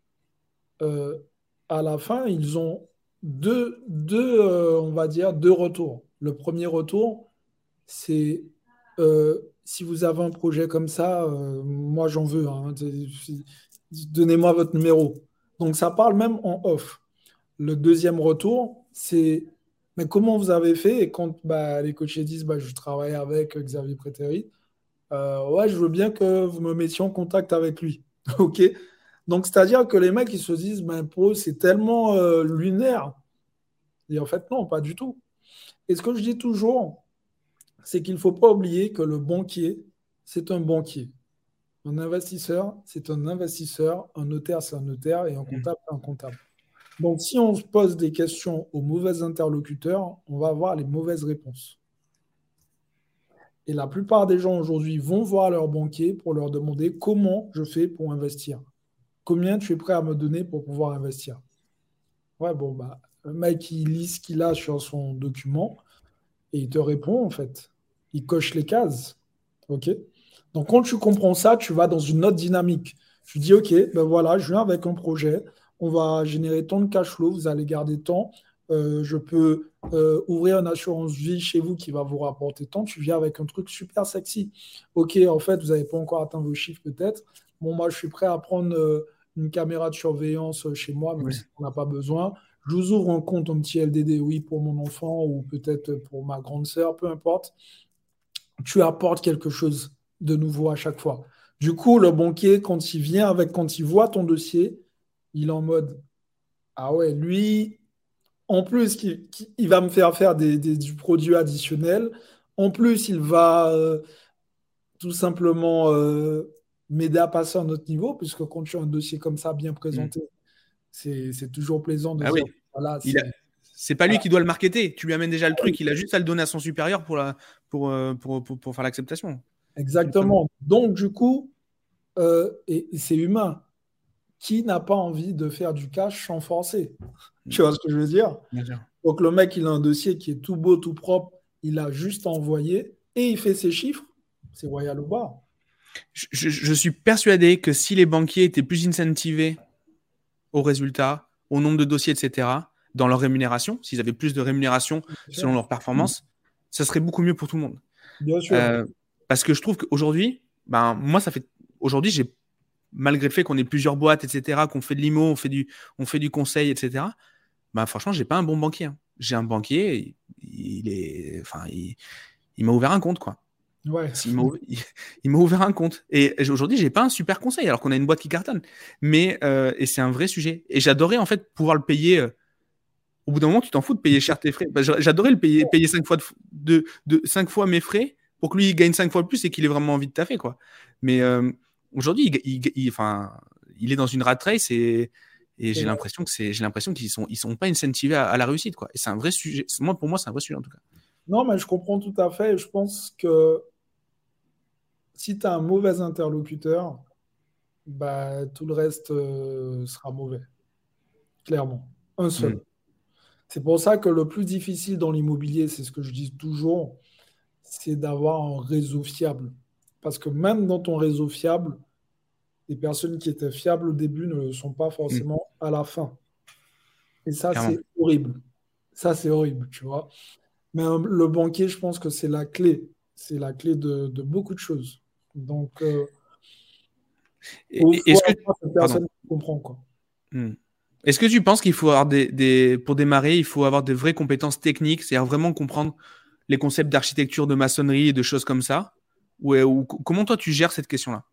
euh, à la fin, ils ont deux, deux euh, on va dire, deux retours. Le premier retour, c'est si vous avez un projet comme ça, moi j'en veux. Hein. Donnez-moi votre numéro. Donc ça parle même en off. Le deuxième retour, c'est mais comment vous avez fait? Et quand bah, les coachs disent bah, je travaille avec Xavier Prétéry, euh, ouais, je veux bien que vous me mettiez en contact avec lui. ok Donc c'est-à-dire que les mecs ils se disent ben, pour eux c'est tellement euh, lunaire. Et en fait, non, pas du tout. Et ce que je dis toujours, c'est qu'il ne faut pas oublier que le banquier, c'est un banquier. Un investisseur, c'est un investisseur, un notaire, c'est un notaire, et un comptable, c'est un comptable. Donc, si on se pose des questions aux mauvais interlocuteurs, on va avoir les mauvaises réponses. Et la plupart des gens aujourd'hui vont voir leur banquier pour leur demander comment je fais pour investir. Combien tu es prêt à me donner pour pouvoir investir? Ouais, bon, bah, le mec, il lit ce qu'il a sur son document et il te répond, en fait. Il coche les cases. OK? Donc, quand tu comprends ça, tu vas dans une autre dynamique. Tu dis, OK, ben voilà, je viens avec un projet, on va générer tant de cash flow, vous allez garder tant. Euh, je peux euh, ouvrir une assurance vie chez vous qui va vous rapporter tant. Tu viens avec un truc super sexy. OK, en fait, vous n'avez pas encore atteint vos chiffres peut-être. Bon, moi, je suis prêt à prendre euh, une caméra de surveillance chez moi, mais on n'a pas besoin. Je vous ouvre un compte, un petit LDD, oui, pour mon enfant ou peut-être pour ma grande sœur, peu importe. Tu apportes quelque chose de nouveau à chaque fois. Du coup, le banquier, quand il vient avec, quand il voit ton dossier, il est en mode Ah ouais, lui, en plus, il, va me faire faire des, du produit additionnel. En plus, il va euh, tout simplement euh, m'aider à passer à un autre niveau, puisque quand tu as un dossier comme ça bien présenté, mm. c'est toujours plaisant de ah dire voilà, c'est pas lui qui doit le marketer. Tu lui amènes déjà le truc. Il a juste à le donner à son supérieur pour, la, pour, euh, pour, pour faire l'acceptation. Exactement. Donc, du coup, euh, et, c'est humain. Qui n'a pas envie de faire du cash sans forcer? Tu vois ce que je veux dire? Donc, le mec, il a un dossier qui est tout beau, tout propre. Il a juste envoyé et il fait ses chiffres. C'est royal ou bas. Je, suis persuadé que si les banquiers étaient plus incentivés aux résultats, au nombre de dossiers, etc., dans leur rémunération, s'ils avaient plus de rémunération selon leur performance, ça serait beaucoup mieux pour tout le monde. Bien sûr. Euh, parce que je trouve qu'aujourd'hui, ben, moi, ça fait. Aujourd'hui, j'ai malgré le fait qu'on ait plusieurs boîtes, etc., qu'on fait de l'IMO, on fait du, on fait du conseil, etc., ben, franchement, j'ai pas un bon banquier. Hein. J'ai un banquier, il, est, enfin, il, m'a ouvert un compte, quoi. Ouais. Il m'a ouvert un compte. Et aujourd'hui, j'ai pas un super conseil, alors qu'on a une boîte qui cartonne. Mais, euh, et c'est un vrai sujet. Et j'adorais, en fait, pouvoir le payer. Euh, au bout d'un moment, tu t'en fous de payer cher tes frais. Ben, j'adorais le payer, payer cinq fois, de, de, cinq fois mes frais pour que lui il gagne cinq fois plus et qu'il ait vraiment envie de taffer quoi. Mais euh, aujourd'hui, il, enfin, il est dans une rat race et, et j'ai l'impression que c'est, j'ai l'impression qu'ils sont, ils sont pas incentivés à, la réussite quoi. Et c'est un vrai sujet. Moi, pour moi, c'est un vrai sujet en tout cas. Non, mais je comprends tout à fait. Je pense que si tu as un mauvais interlocuteur, bah, tout le reste euh, sera mauvais. Clairement. Un seul. Mm. C'est pour ça que le plus difficile dans l'immobilier, c'est ce que je dis toujours, c'est d'avoir un réseau fiable. Parce que même dans ton réseau fiable, les personnes qui étaient fiables au début ne le sont pas forcément à la fin. Et ça, c'est horrible. Ça, c'est horrible, tu vois. Mais le banquier, je pense que c'est la clé. C'est la clé de, beaucoup de choses. Donc, euh, Est-ce que personne comprend quoi hmm. Est-ce que tu penses qu'il faut avoir des, pour démarrer, il faut avoir de vraies compétences techniques, c'est-à-dire vraiment comprendre les concepts d'architecture, de maçonnerie et de choses comme ça? Ou, comment toi tu gères cette question-là?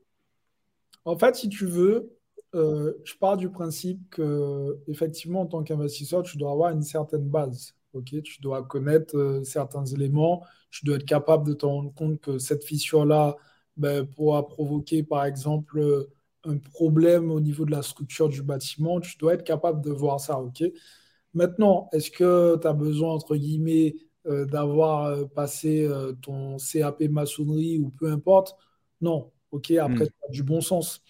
En fait, si tu veux, euh, je pars du principe que effectivement, en tant qu'investisseur, tu dois avoir une certaine base. Ok, tu dois connaître euh, certains éléments, tu dois être capable de te rendre compte que cette fissure-là ben, pourra provoquer, par exemple, euh, un problème au niveau de la structure du bâtiment. Tu dois être capable de voir ça. Ok? Maintenant, est-ce que tu as besoin, entre guillemets, d'avoir passé ton CAP maçonnerie ou peu importe? Non. Ok, après, hmm. tu as du bon sens.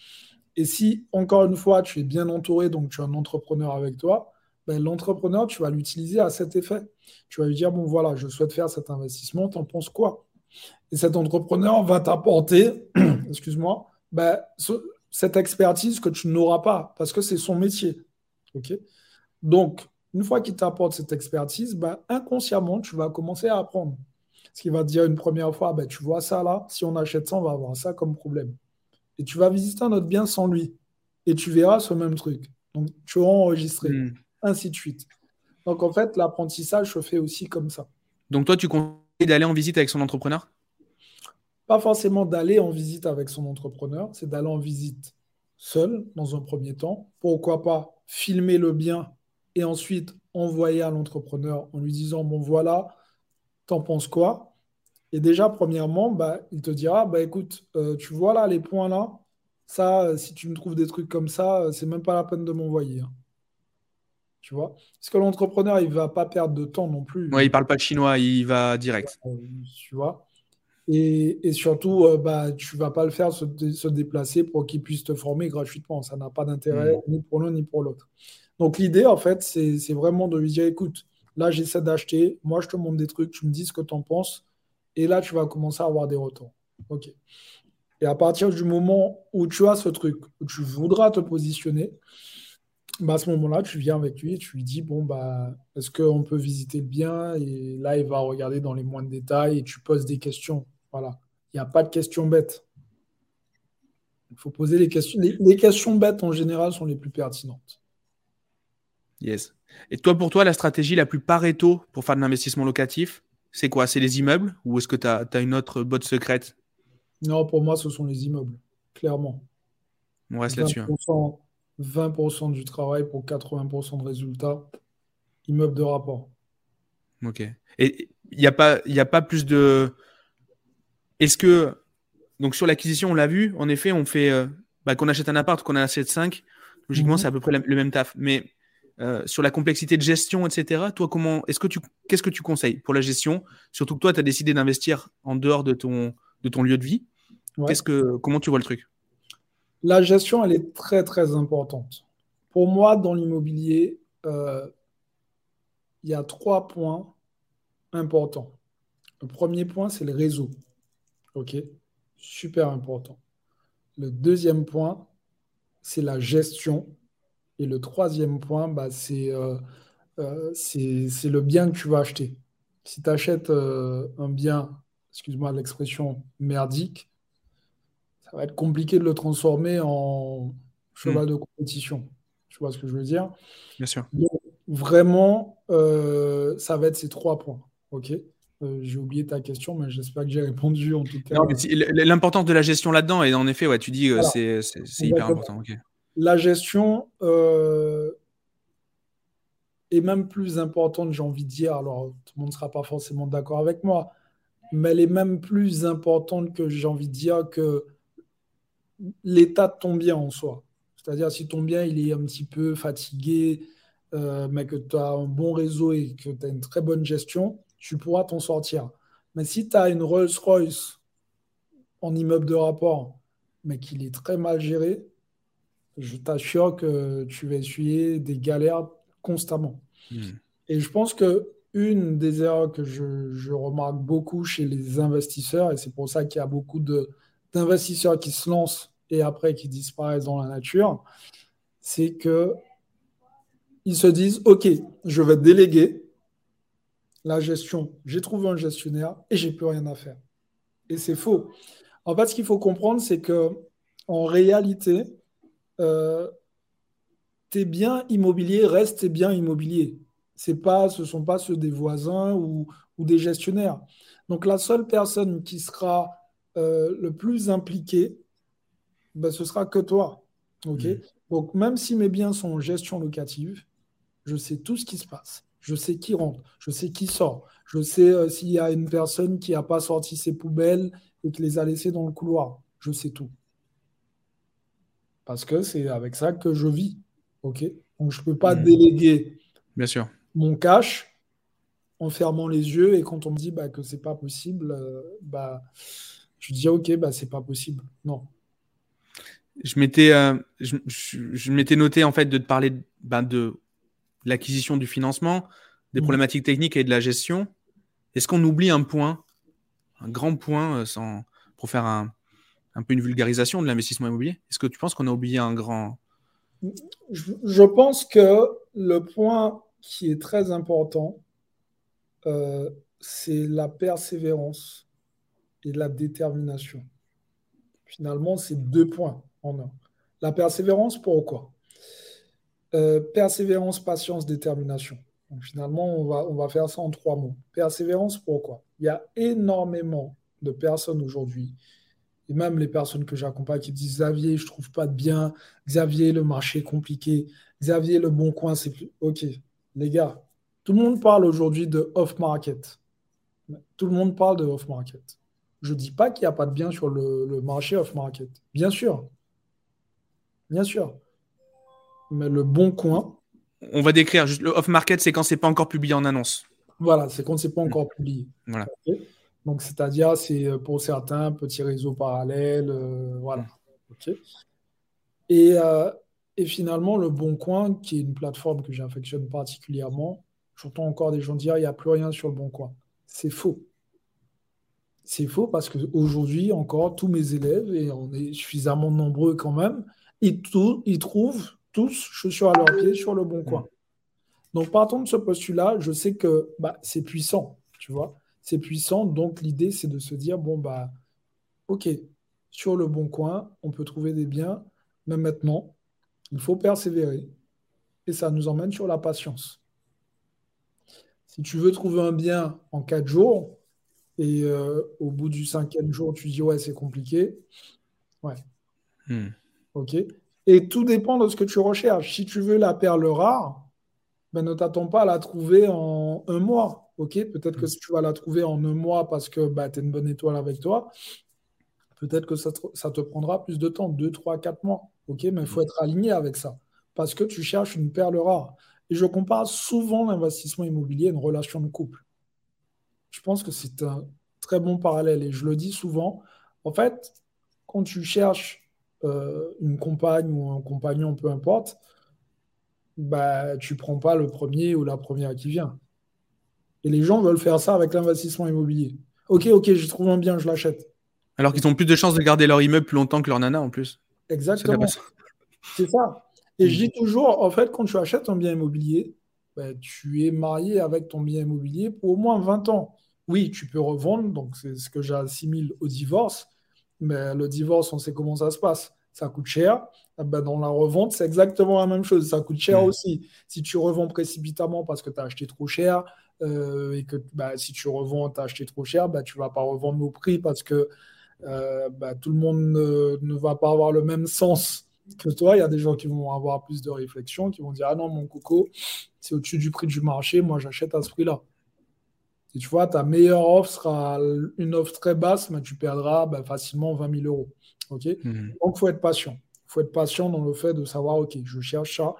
Et si, encore une fois, tu es bien entouré, donc tu as un entrepreneur avec toi, ben, l'entrepreneur, tu vas l'utiliser à cet effet. Tu vas lui dire, bon voilà, je souhaite faire cet investissement, t'en penses quoi? Et cet entrepreneur va t'apporter, excuse-moi, ben, cette expertise que tu n'auras pas, parce que c'est son métier. Donc, une fois qu'il t'apporte cette expertise, ben, inconsciemment, tu vas commencer à apprendre. Ce qui va te dire une première fois, ben, tu vois ça là, si on achète ça, on va avoir ça comme problème et tu vas visiter un autre bien sans lui. Et tu verras ce même truc. Donc, tu auras enregistré, hmm. ainsi de suite. Donc, en fait, l'apprentissage se fait aussi comme ça. Donc, toi, tu conseilles d'aller en visite avec son entrepreneur? Pas forcément d'aller en visite avec son entrepreneur, c'est d'aller en visite seul, dans un premier temps. Pourquoi pas filmer le bien et ensuite envoyer à l'entrepreneur en lui disant, bon, voilà, t'en penses quoi? Et déjà, premièrement, bah, il te dira, bah, écoute, euh, tu vois là les points là, ça, euh, si tu me trouves des trucs comme ça, euh, c'est même pas la peine de m'envoyer. Hein. Tu vois? Parce que l'entrepreneur, il va pas perdre de temps non plus. Ouais, il parle pas de chinois, il va direct. tu vois? Et, et, surtout, bah, tu vas pas le faire se, se déplacer pour qu'il puisse te former gratuitement. Ça n'a pas d'intérêt mm. ni pour l'un ni pour l'autre. Donc l'idée, en fait, c'est vraiment de lui dire, écoute, là, j'essaie d'acheter, moi, je te montre des trucs, tu me dis ce que tu en penses et là, tu vas commencer à avoir des retours. OK. Et à partir du moment où tu as ce truc, où tu voudras te positionner, bah à ce moment-là, tu viens avec lui et tu lui dis bon, bah, est-ce qu'on peut visiter le bien? Et là, il va regarder dans les moindres détails et tu poses des questions. Voilà. Il n'y a pas de questions bêtes. Il faut poser les questions. Les, questions bêtes, en général, sont les plus pertinentes. Yes. Et toi, pour toi, la stratégie la plus pareto pour faire de l'investissement locatif, c'est quoi C'est les immeubles ou est-ce que tu as, une autre botte secrète? Non, pour moi, ce sont les immeubles, clairement. On reste là-dessus. 20% hein. du travail pour 80% de résultats. Immeuble de rapport. Ok. Et il n'y a, pas, a pas plus de. Est-ce que. Donc sur l'acquisition, on l'a vu, en effet, on fait. Euh, bah, qu'on achète un appart, qu'on a de 5, logiquement, mhm. c'est à peu près le même taf. Mais euh, sur la complexité de gestion, etc. Toi, comment est-ce que tu qu'est-ce que tu conseilles pour la gestion? Surtout que toi, tu as décidé d'investir en dehors de ton, de ton lieu de vie. Qu'est-ce que, comment tu vois le truc? La gestion, elle est très très importante. Pour moi, dans l'immobilier, euh, il y a trois points importants. Le premier point, c'est le réseau. OK? Super important. Le deuxième point, c'est la gestion et le troisième point, bah, euh, euh, c'est le bien que tu vas acheter. Si tu achètes euh, un bien, excuse-moi l'expression, merdique, ça va être compliqué de le transformer en cheval hmm. de compétition. Tu vois ce que je veux dire? Bien sûr. vraiment, ça va être ces trois points. OK? J'ai oublié ta question, mais j'espère que j'ai répondu en tout cas. L'importance de la gestion là-dedans, et en effet, ouais, tu dis que c'est hyper important. La gestion euh, est même plus importante, j'ai envie de dire. Alors, tout le monde ne sera pas forcément d'accord avec moi, mais elle est même plus importante que j'ai envie de dire que l'état de ton bien en soi. C'est-à-dire, si ton bien il est un petit peu fatigué, euh, mais que tu as un bon réseau et que tu as une très bonne gestion, tu pourras t'en sortir. Mais si tu as une Rolls-Royce en immeuble de rapport, mais qu'il est très mal géré, je t'assure que tu vas essuyer des galères constamment. Hmm. Et je pense que une des erreurs que je, remarque beaucoup chez les investisseurs, et c'est pour ça qu'il y a beaucoup d'investisseurs qui se lancent et après qui disparaissent dans la nature, c'est que ils se disent OK, je vais déléguer la gestion. J'ai trouvé un gestionnaire et j'ai plus rien à faire. Et c'est faux. En fait, ce qu'il faut comprendre, c'est que en réalité, euh, tes biens immobiliers restent tes biens immobiliers. C'est pas, ce ne sont pas ceux des voisins ou, des gestionnaires. Donc la seule personne qui sera euh, le plus impliquée, ben, ce sera que toi. ok mmh. Donc même si mes biens sont en gestion locative, je sais tout ce qui se passe. Je sais qui rentre, je sais qui sort, je sais euh, s'il y a une personne qui n'a pas sorti ses poubelles et qui les a laissées dans le couloir. Je sais tout. Parce que c'est avec ça que je vis. OK? Donc je ne peux pas mmh. déléguer Bien sûr. mon cash en fermant les yeux et quand on me dit bah, que c'est pas possible, euh, bah, je dis ok, bah, c'est pas possible. Non. Je m'étais, euh, je, m'étais noté en fait de te parler bah, de l'acquisition du financement, des mmh. problématiques techniques et de la gestion. Est-ce qu'on oublie un point, un grand point, euh, sans, pour faire un, un peu une vulgarisation de l'investissement immobilier? Est-ce que tu penses qu'on a oublié un grand... Je pense que le point qui est très important, euh, c'est la persévérance et la détermination. Finalement, c'est deux points en un. La persévérance, pourquoi? Euh, Persévérance, patience, détermination. finalement, on va, on va faire ça en trois mots. Persévérance, pourquoi? Il y a énormément de personnes aujourd'hui et même les personnes que j'accompagne qui disent Xavier, je trouve pas de bien, Xavier, le marché est compliqué, Xavier, le bon coin, c'est plus. Ok, les gars, tout le monde parle aujourd'hui de off-market. Tout le monde parle de off-market. Je ne dis pas qu'il n'y a pas de bien sur le, marché off-market. Bien sûr. Bien sûr. Mais le bon coin. On va décrire. le off-market, c'est quand c'est pas encore publié en annonce. Voilà, c'est quand c'est pas encore publié. Voilà. Donc, c'est-à-dire, c'est euh, pour certains petits réseaux parallèles. Euh, voilà. Et, euh, et, finalement, le Bon Coin, qui est une plateforme que j'affectionne particulièrement, j'entends encore des gens dire il n'y a plus rien sur le Bon Coin. C'est faux. C'est faux parce qu'aujourd'hui, encore, tous mes élèves, et on est suffisamment nombreux quand même, ils, ils trouvent tous chaussures à leurs pieds sur le Bon Coin. Donc, partant de ce postulat, je sais que bah, c'est puissant, tu vois c'est puissant. Donc l'idée, c'est de se dire, bon, bah, ok, sur le bon coin, on peut trouver des biens, mais maintenant, il faut persévérer. Et ça nous emmène sur la patience. Si tu veux trouver un bien en quatre jours, et euh, au bout du cinquième jour, tu dis, ouais, c'est compliqué, ouais. Hmm. Ok. Et tout dépend de ce que tu recherches. Si tu veux la perle rare, ben, ne t'attends pas à la trouver en un mois ok, peut-être que mm. si tu vas la trouver en un mois parce que bah, tu as une bonne étoile avec toi, peut-être que ça te, prendra plus de temps, 2, 3, 4 mois, ok, mais il faut mm. être aligné avec ça parce que tu cherches une perle rare. Et je compare souvent l'investissement immobilier à une relation de couple. Je pense que c'est un très bon parallèle et je le dis souvent. En fait, quand tu cherches euh, une compagne ou un compagnon, peu importe, bah, tu prends pas le premier ou la première qui vient. Et les gens veulent faire ça avec l'investissement immobilier. Ok, ok, je trouve un bien, je l'achète. Alors qu'ils ont plus de chances de garder leur immeuble plus longtemps que leur nana en plus. Exactement. C'est ça. Et je dis toujours, en fait, quand tu achètes un bien immobilier, ben, tu es marié avec ton bien immobilier pour au moins 20 ans. Oui, tu peux revendre, donc c'est ce que j'assimile au divorce. Mais le divorce, on sait comment ça se passe. Ça coûte cher. Ah ben, dans la revente, c'est exactement la même chose. Ça coûte cher aussi. Si tu revends précipitamment parce que tu as acheté trop cher, euh, et que bah, si tu revends, tu as acheté trop cher, bah, tu ne vas pas revendre au prix parce que euh, bah, tout le monde ne, va pas avoir le même sens que toi. Il y a des gens qui vont avoir plus de réflexion, qui vont dire Ah non, mon coco, c'est au-dessus du prix du marché, moi j'achète à ce prix-là. Tu vois, ta meilleure offre sera une offre très basse, mais tu perdras facilement 20 000 euros. Ok mhm. Donc, il faut être patient. Il faut être patient dans le fait de savoir Ok, je cherche ça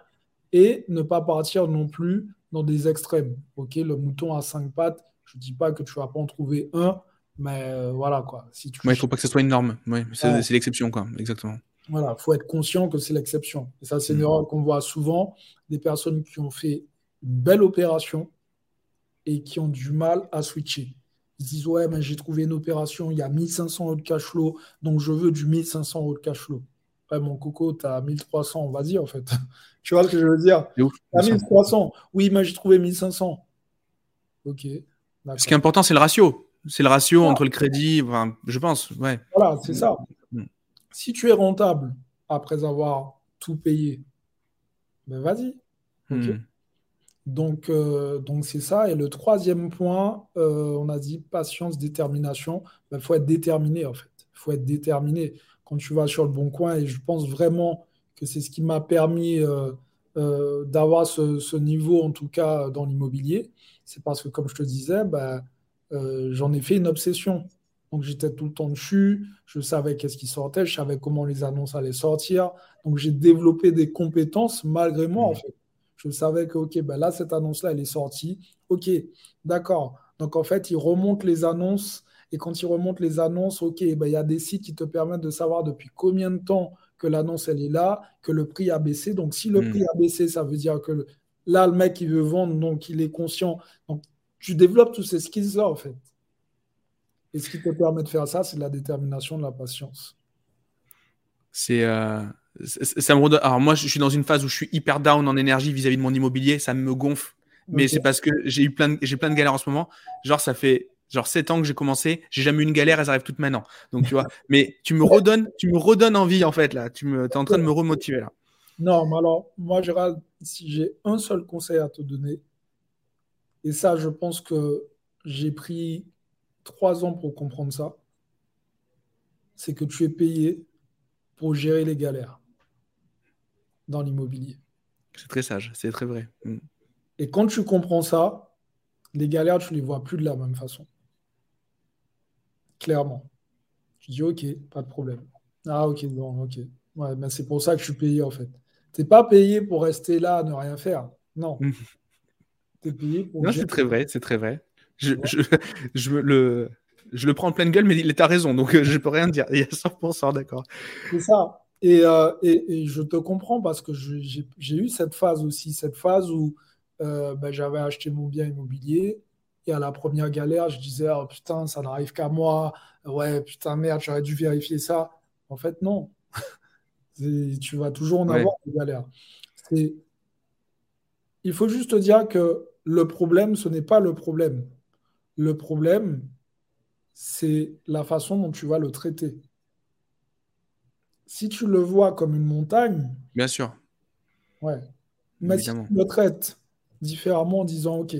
et ne pas partir non plus dans des extrêmes. Ok, le mouton à cinq pattes, je ne dis pas que tu vas pas en trouver un, mais euh, voilà quoi. Si tu il ne faut pas que ce soit une norme. Ouais, c'est l'exception, quoi. Exactement. Voilà, il faut être conscient que c'est l'exception. Et ça, c'est une mm. erreur qu'on voit souvent. Des personnes qui ont fait une belle opération et qui ont du mal à switcher. Ils disent Ouais, mais j'ai trouvé une opération, il y a 1500 euros de cash flow, donc je veux du 1500 euros de cash flow mon coco, tu as 1300, on va dire, en fait. tu vois ce que je veux dire? As 1300. Oui, mais j'ai trouvé 1500. Ok. Ce qui est important, c'est le ratio. C'est le ratio entre le crédit, je pense. Ouais. Voilà, c'est ça. Mm. Si tu es rentable après avoir tout payé, ben vas-y. Hmm. Donc, euh, donc c'est ça. Et le troisième point, euh, on a dit patience, détermination. Il ben, faut être déterminé, en fait. Il faut être déterminé quand tu vas sur le bon coin. Et je pense vraiment que c'est ce qui m'a permis euh, d'avoir ce, niveau, en tout cas, dans l'immobilier. C'est parce que, comme je te disais, ben, j'en ai fait une obsession. Donc j'étais tout le temps dessus, je savais qu'est-ce qui sortait, je savais comment les annonces allaient sortir. Donc j'ai développé des compétences malgré moi, en mmh. fait. Je savais que, OK, ben là, cette annonce-là, elle est sortie. OK, d'accord. Donc en fait, il remonte les annonces. Et quand il remonte les annonces, OK, ben, il y a des sites qui te permettent de savoir depuis combien de temps que l'annonce, elle est là, que le prix a baissé. Donc si le mmh. prix a baissé, ça veut dire que là, le mec, il veut vendre, donc il est conscient. Donc tu développes tous ces skills-là, en fait. Et ce qui te permet de faire ça, c'est la détermination, de la patience. C'est. Euh, ça me Alors, moi, je suis dans une phase où je suis hyper down en énergie vis-à-vis de mon immobilier. Ça me gonfle. Mais c'est parce que j'ai eu plein de... j'ai plein de galères en ce moment. Genre, ça fait genre 7 ans que j'ai commencé. J'ai jamais eu une galère. Elles arrivent toutes maintenant. Donc, tu vois. mais tu me redonnes, tu me redonnes envie, en fait, là. Tu me... es en train de me remotiver, là. Non, mais alors, moi, Gérald, si j'ai un seul conseil à te donner, et ça, je pense que j'ai pris trois ans pour comprendre ça, c'est que tu es payé pour gérer les galères dans l'immobilier. C'est très sage, c'est très vrai. Mm. Et quand tu comprends ça, les galères, tu ne les vois plus de la même façon. Clairement. Tu dis, OK, pas de problème. Ah, OK, bon, OK. Ouais, mais c'est pour ça que je suis payé, en fait. Tu n'es pas payé pour rester là, ne rien faire. Non. tu es payé pour. Non, c'est très vrai, c'est très vrai. Je, je, le, je le prends en pleine gueule, mais il est à raison, donc euh, je ne peux rien dire. Il est à 100% d'accord. C'est ça. Euh, et, et, je te comprends parce que j'ai eu cette phase aussi, cette phase où euh, ben, j'avais acheté mon bien immobilier et à la première galère, je disais oh, putain, ça n'arrive qu'à moi. Ouais, putain, merde, j'aurais dû vérifier ça. En fait, non. tu vas toujours en avoir des galères. Il faut juste dire que le problème, ce n'est pas le problème. Le problème, c'est la façon dont tu vas le traiter. Si tu le vois comme une montagne. Bien sûr. Ouais. Mais si tu le traites différemment en disant OK,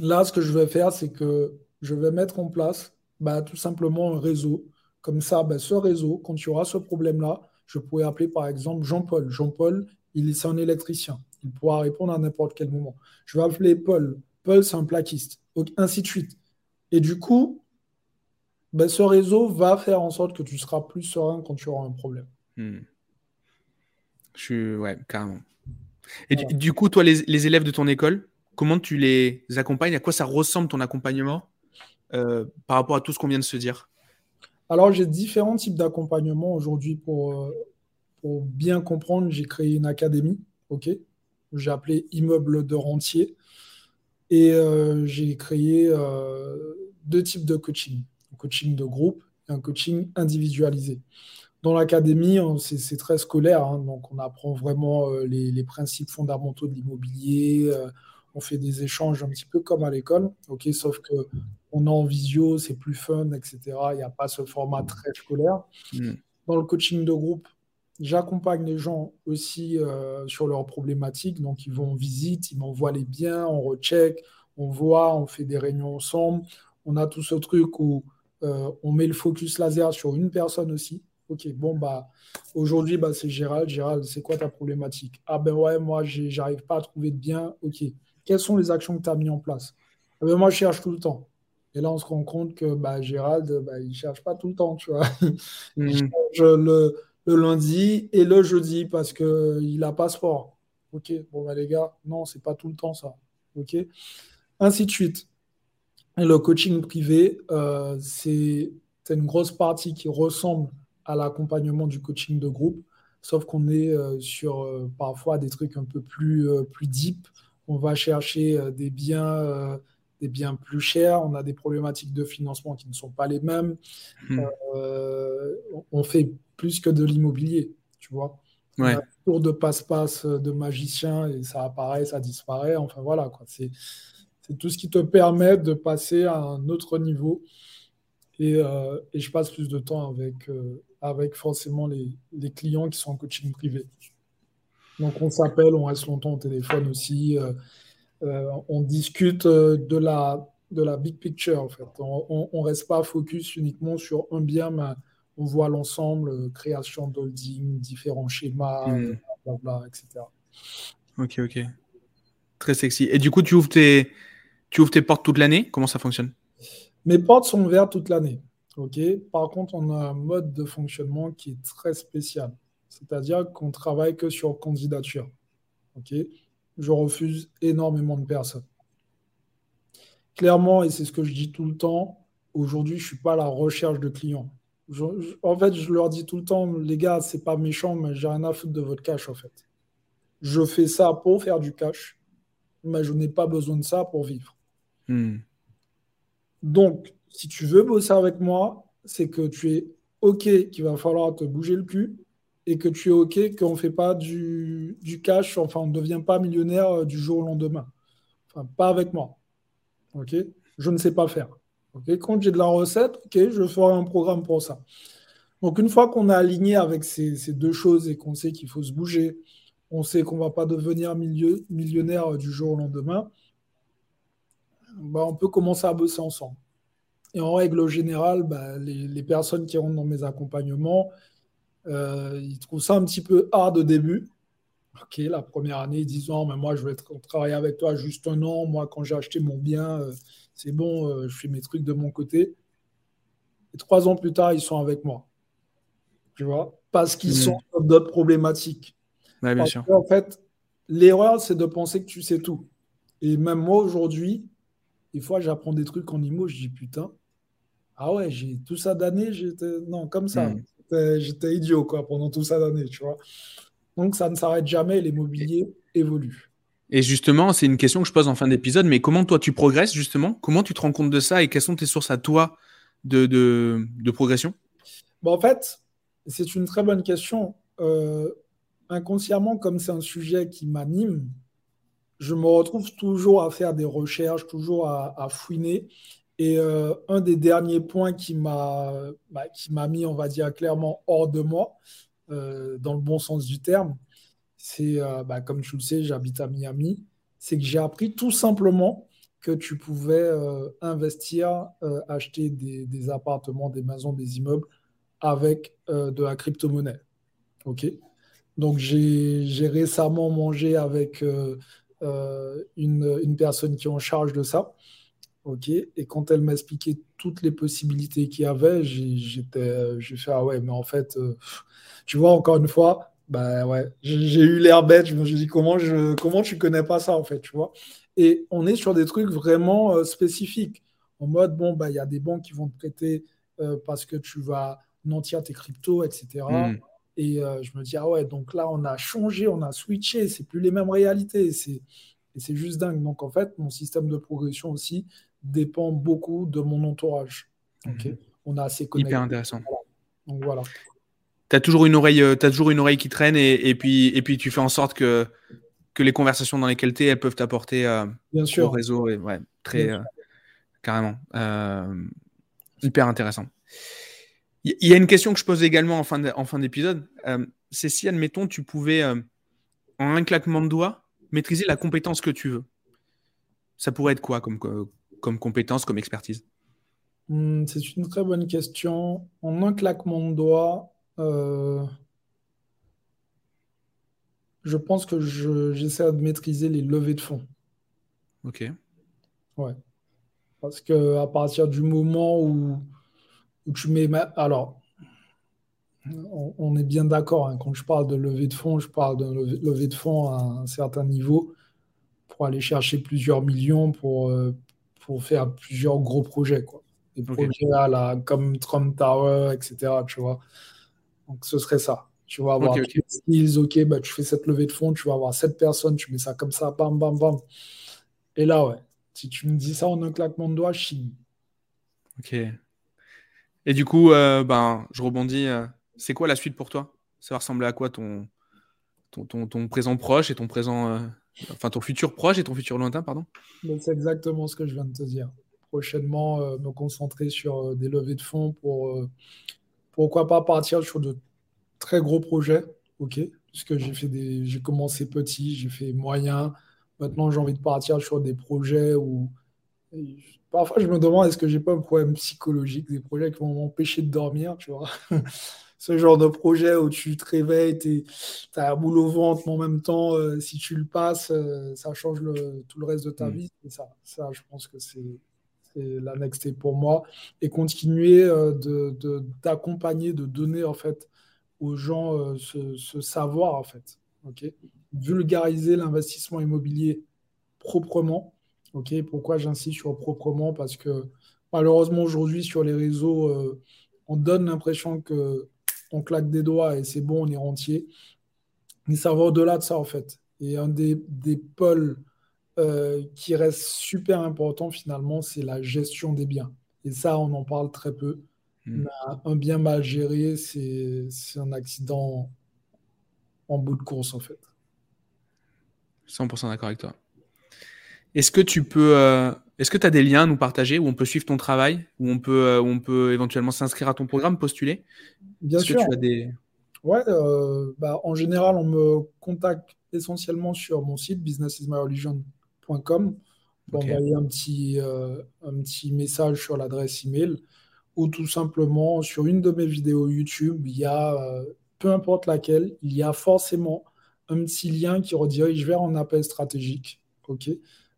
là, ce que je vais faire, c'est que je vais mettre en place bah, tout simplement un réseau. Comme ça, bah, ce réseau, quand tu auras ce problème-là, je pourrais appeler par exemple Jean-Paul. Jean-Paul, il est un électricien. Il pourra répondre à n'importe quel moment. Je vais appeler Paul. Paul, c'est un plaquiste. Ainsi de suite. Et du coup, ben, ce réseau va faire en sorte que tu seras plus serein quand tu auras un problème. Hmm. Je suis, ouais, carrément. Et du, coup, toi, les, élèves de ton école, comment tu les accompagnes? À quoi ça ressemble ton accompagnement euh, par rapport à tout ce qu'on vient de se dire? Alors, j'ai différents types d'accompagnement aujourd'hui pour, euh, pour bien comprendre. J'ai créé une académie, ok? J'ai appelé Immeuble de rentier. Et euh, j'ai créé euh, deux types de coaching. Un coaching de groupe et un coaching individualisé. Dans l'académie, c'est très scolaire, hein, donc on apprend vraiment euh, les, principes fondamentaux de l'immobilier. on fait des échanges un petit peu comme à l'école, ok, sauf que on est en visio, c'est plus fun, etc. Il n'y a pas ce format très scolaire. Mm. Dans le coaching de groupe, J'accompagne les gens aussi euh, sur leurs problématiques. Donc, ils vont en visite, ils m'envoient les biens, on recheck, on voit, on fait des réunions ensemble. On a tout ce truc où euh, on met le focus laser sur une personne aussi. Ok, bon, bah, aujourd'hui, bah, c'est Gérald. Gérald, c'est quoi ta problématique? Ah, ben ouais, moi, j'arrive pas à trouver de bien. Ok, quelles sont les actions que tu as mis en place? Ah ben, Moi, je cherche tout le temps. Et là, on se rend compte que bah, Gérald, bah, il ne cherche pas tout le temps, tu vois. Mmh. le, le lundi et le jeudi parce qu'il a passeport. Ok, bon bah les gars, non, c'est pas tout le temps ça. Ok, ainsi de suite. Le coaching privé, euh, c'est une grosse partie qui ressemble à l'accompagnement du coaching de groupe, sauf qu'on est euh, sur euh, parfois des trucs un peu plus, plus deep. On va chercher des biens des biens plus chers, on a des problématiques de financement qui ne sont pas les mêmes. Hmm. on fait plus que de l'immobilier, tu vois. Ouais. Un tour de passe-passe de magicien et ça apparaît, ça disparaît. Enfin voilà, quoi. C'est, c'est tout ce qui te permet de passer à un autre niveau. Et, euh, et, je passe plus de temps avec, euh, avec forcément les, les, clients qui sont en coaching privé. Donc on s'appelle, on reste longtemps au téléphone aussi, euh, on discute de la, de la big picture en fait. On ne reste pas focus uniquement sur un bien, mais on voit l'ensemble, création d'holding, différents schémas, mmh. etc. Ok, ok. Très sexy. Et du coup, tu ouvres tes, tu ouvres tes portes toute l'année? Comment ça fonctionne? Mes portes sont ouvertes toute l'année. Par contre, on a un mode de fonctionnement qui est très spécial. C'est-à-dire qu'on travaille que sur candidature. Je refuse énormément de personnes. Clairement, et c'est ce que je dis tout le temps, aujourd'hui, je ne suis pas à la recherche de clients. en fait, je leur dis tout le temps, les gars, c'est pas méchant, mais j'ai rien à foutre de votre cash, en fait. Je fais ça pour faire du cash, mais je n'ai pas besoin de ça pour vivre. Hmm. Donc, si tu veux bosser avec moi, c'est que tu es OK qu'il va falloir te bouger le cul et que tu es OK qu'on ne fait pas du, cash, enfin, on ne devient pas millionnaire euh, du jour au lendemain. Enfin, pas avec moi. OK? Je ne sais pas faire. OK? Quand j'ai de la recette, OK, je ferai un programme pour ça. Donc, une fois qu'on est aligné avec ces, ces deux choses et qu'on sait qu'il faut se bouger, on sait qu'on ne va pas devenir millionnaire euh, du jour au lendemain, bah, on peut commencer à bosser ensemble. Et en règle générale, bah, les, personnes qui rentrent dans mes accompagnements, euh, ils trouvent ça un petit peu hard au début. Ok, la première année, ils disent mais moi je vais travailler avec toi juste un an. Moi, quand j'ai acheté mon bien, euh, c'est bon, euh, je fais mes trucs de mon côté. Et trois ans plus tard, ils sont avec moi. Tu vois? Parce qu'ils mmh. sont d'autres problématiques. bien sûr. en fait, l'erreur, c'est de penser que tu sais tout. Et même moi, aujourd'hui, des fois, j'apprends des trucs en IMO, je dis putain, ah ouais, j'ai tout ça d'année, j'étais. Non, comme ça. Hmm. J'étais idiot, quoi, pendant tout ça d'année, tu vois. Donc, ça ne s'arrête jamais, l'immobilier évolue. Et justement, c'est une question que je pose en fin d'épisode, mais comment toi tu progresses, justement? Comment tu te rends compte de ça et quelles sont tes sources à toi de, de, progression? Bon, En fait, c'est une très bonne question. Euh, inconsciemment, comme c'est un sujet qui m'anime, je me retrouve toujours à faire des recherches, toujours à, fouiner. Et euh, un des derniers points qui m'a bah, m'a mis, on va dire clairement, hors de moi, euh, dans le bon sens du terme, c'est, euh, bah, comme tu le sais, j'habite à Miami, c'est que j'ai appris tout simplement que tu pouvais investir, acheter des, des, appartements, des maisons, des immeubles avec de la crypto-monnaie. OK? Donc j'ai récemment mangé avec une, une, personne qui est en charge de ça. ok Et quand elle m'a expliqué toutes les possibilités qu'il y avait, j'ai fait ah ouais, mais en fait, euh, tu vois, encore une fois, bah ouais, j'ai eu l'air bête. Je me suis dit comment je, comment tu connais pas ça en fait, tu vois? Et on est sur des trucs vraiment euh, spécifiques. En mode bon bah il y a des banques qui vont te prêter parce que tu vas nantir tes cryptos, etc. Et euh, je me dis, ah ouais, donc là, on a changé, on a switché, c'est plus les mêmes réalités. C'est, et c'est juste dingue. Donc, en fait, mon système de progression aussi dépend beaucoup de mon entourage. Mhm. On a assez connecté. Hyper intéressant. Donc, voilà. Tu as toujours une oreille, euh, as toujours une oreille qui traîne et, et, puis, et puis tu fais en sorte que, que les conversations dans lesquelles tu es, elles peuvent t'apporter euh, au réseau. Et, ouais, très carrément. hyper intéressant. Il y a une question que je pose également en fin d'épisode. Euh, c'est si, admettons, tu pouvais, euh, en un claquement de doigts, maîtriser la compétence que tu veux. Ça pourrait être quoi comme, comme compétence, comme expertise? Hmm, C'est une très bonne question. En un claquement de doigts, euh, je pense que j'essaie de maîtriser les levées de fonds. Ok. Ouais. Parce que à partir du moment où où tu mets. Alors, on, est bien d'accord. Hein. quand je parle de levée de fonds, je parle de levée de fonds à un certain niveau pour aller chercher plusieurs millions pour, euh, pour faire plusieurs gros projets. Quoi. Des projets à la, comme Trump Tower, etc. Tu vois. Donc, ce serait ça. Tu vas avoir okay, skills, ok, bah, tu fais cette levée de fonds, tu vas avoir cette personne, tu mets ça comme ça, bam, bam, bam. Et là, ouais, si tu me dis ça en un claquement de doigts, je. Ok. Et du coup, euh, ben, je rebondis. Euh, c'est quoi la suite pour toi? Ça va ressembler à quoi ton, ton, présent proche et ton présent. Euh, enfin, ton futur proche et ton futur lointain, pardon? C'est exactement ce que je viens de te dire. prochainement me concentrer sur des levées de fonds pour pourquoi pas partir sur de très gros projets, ok? Puisque j'ai fait des, j'ai commencé petit, j'ai fait moyen. Maintenant, j'ai envie de partir sur des projets où parfois je me demande est-ce que j'ai pas un problème psychologique, des projets qui vont m'empêcher de dormir, tu vois? Ce genre de projet où tu te réveilles, tu as un boule au ventre, mais en même temps, euh, si tu le passes, euh, ça change le, tout le reste de ta mm. vie. Et ça, ça, je pense que c'est la next pour moi. Et continuer euh, d'accompagner, de, de, donner en fait aux gens ce, savoir en fait. ok? Vulgariser l'investissement immobilier proprement. Ok Pourquoi j'insiste sur proprement? Parce que malheureusement aujourd'hui sur les réseaux, on donne l'impression que on claque des doigts et c'est bon, on est rentier. Mais ça va au-delà de ça, en fait. Et un des, pôles euh, qui reste super important, finalement, c'est la gestion des biens. Et ça, on en parle très peu. Hmm. un bien mal géré, c'est un accident en bout de course, en fait. 100% d'accord avec toi. Est-ce que tu peux, euh, est-ce que tu as des liens à nous partager où on peut suivre ton travail, où on peut, euh, où on peut éventuellement s'inscrire à ton programme, postuler? Bien sûr. tu as des... Ouais, euh, bah, en général, on me contacte essentiellement sur mon site businessismyreligion.com pour envoyer un petit, un petit message sur l'adresse email ou tout simplement sur une de mes vidéos YouTube, il y a, peu importe laquelle, il y a forcément un petit lien qui redirige vers un appel stratégique. ok?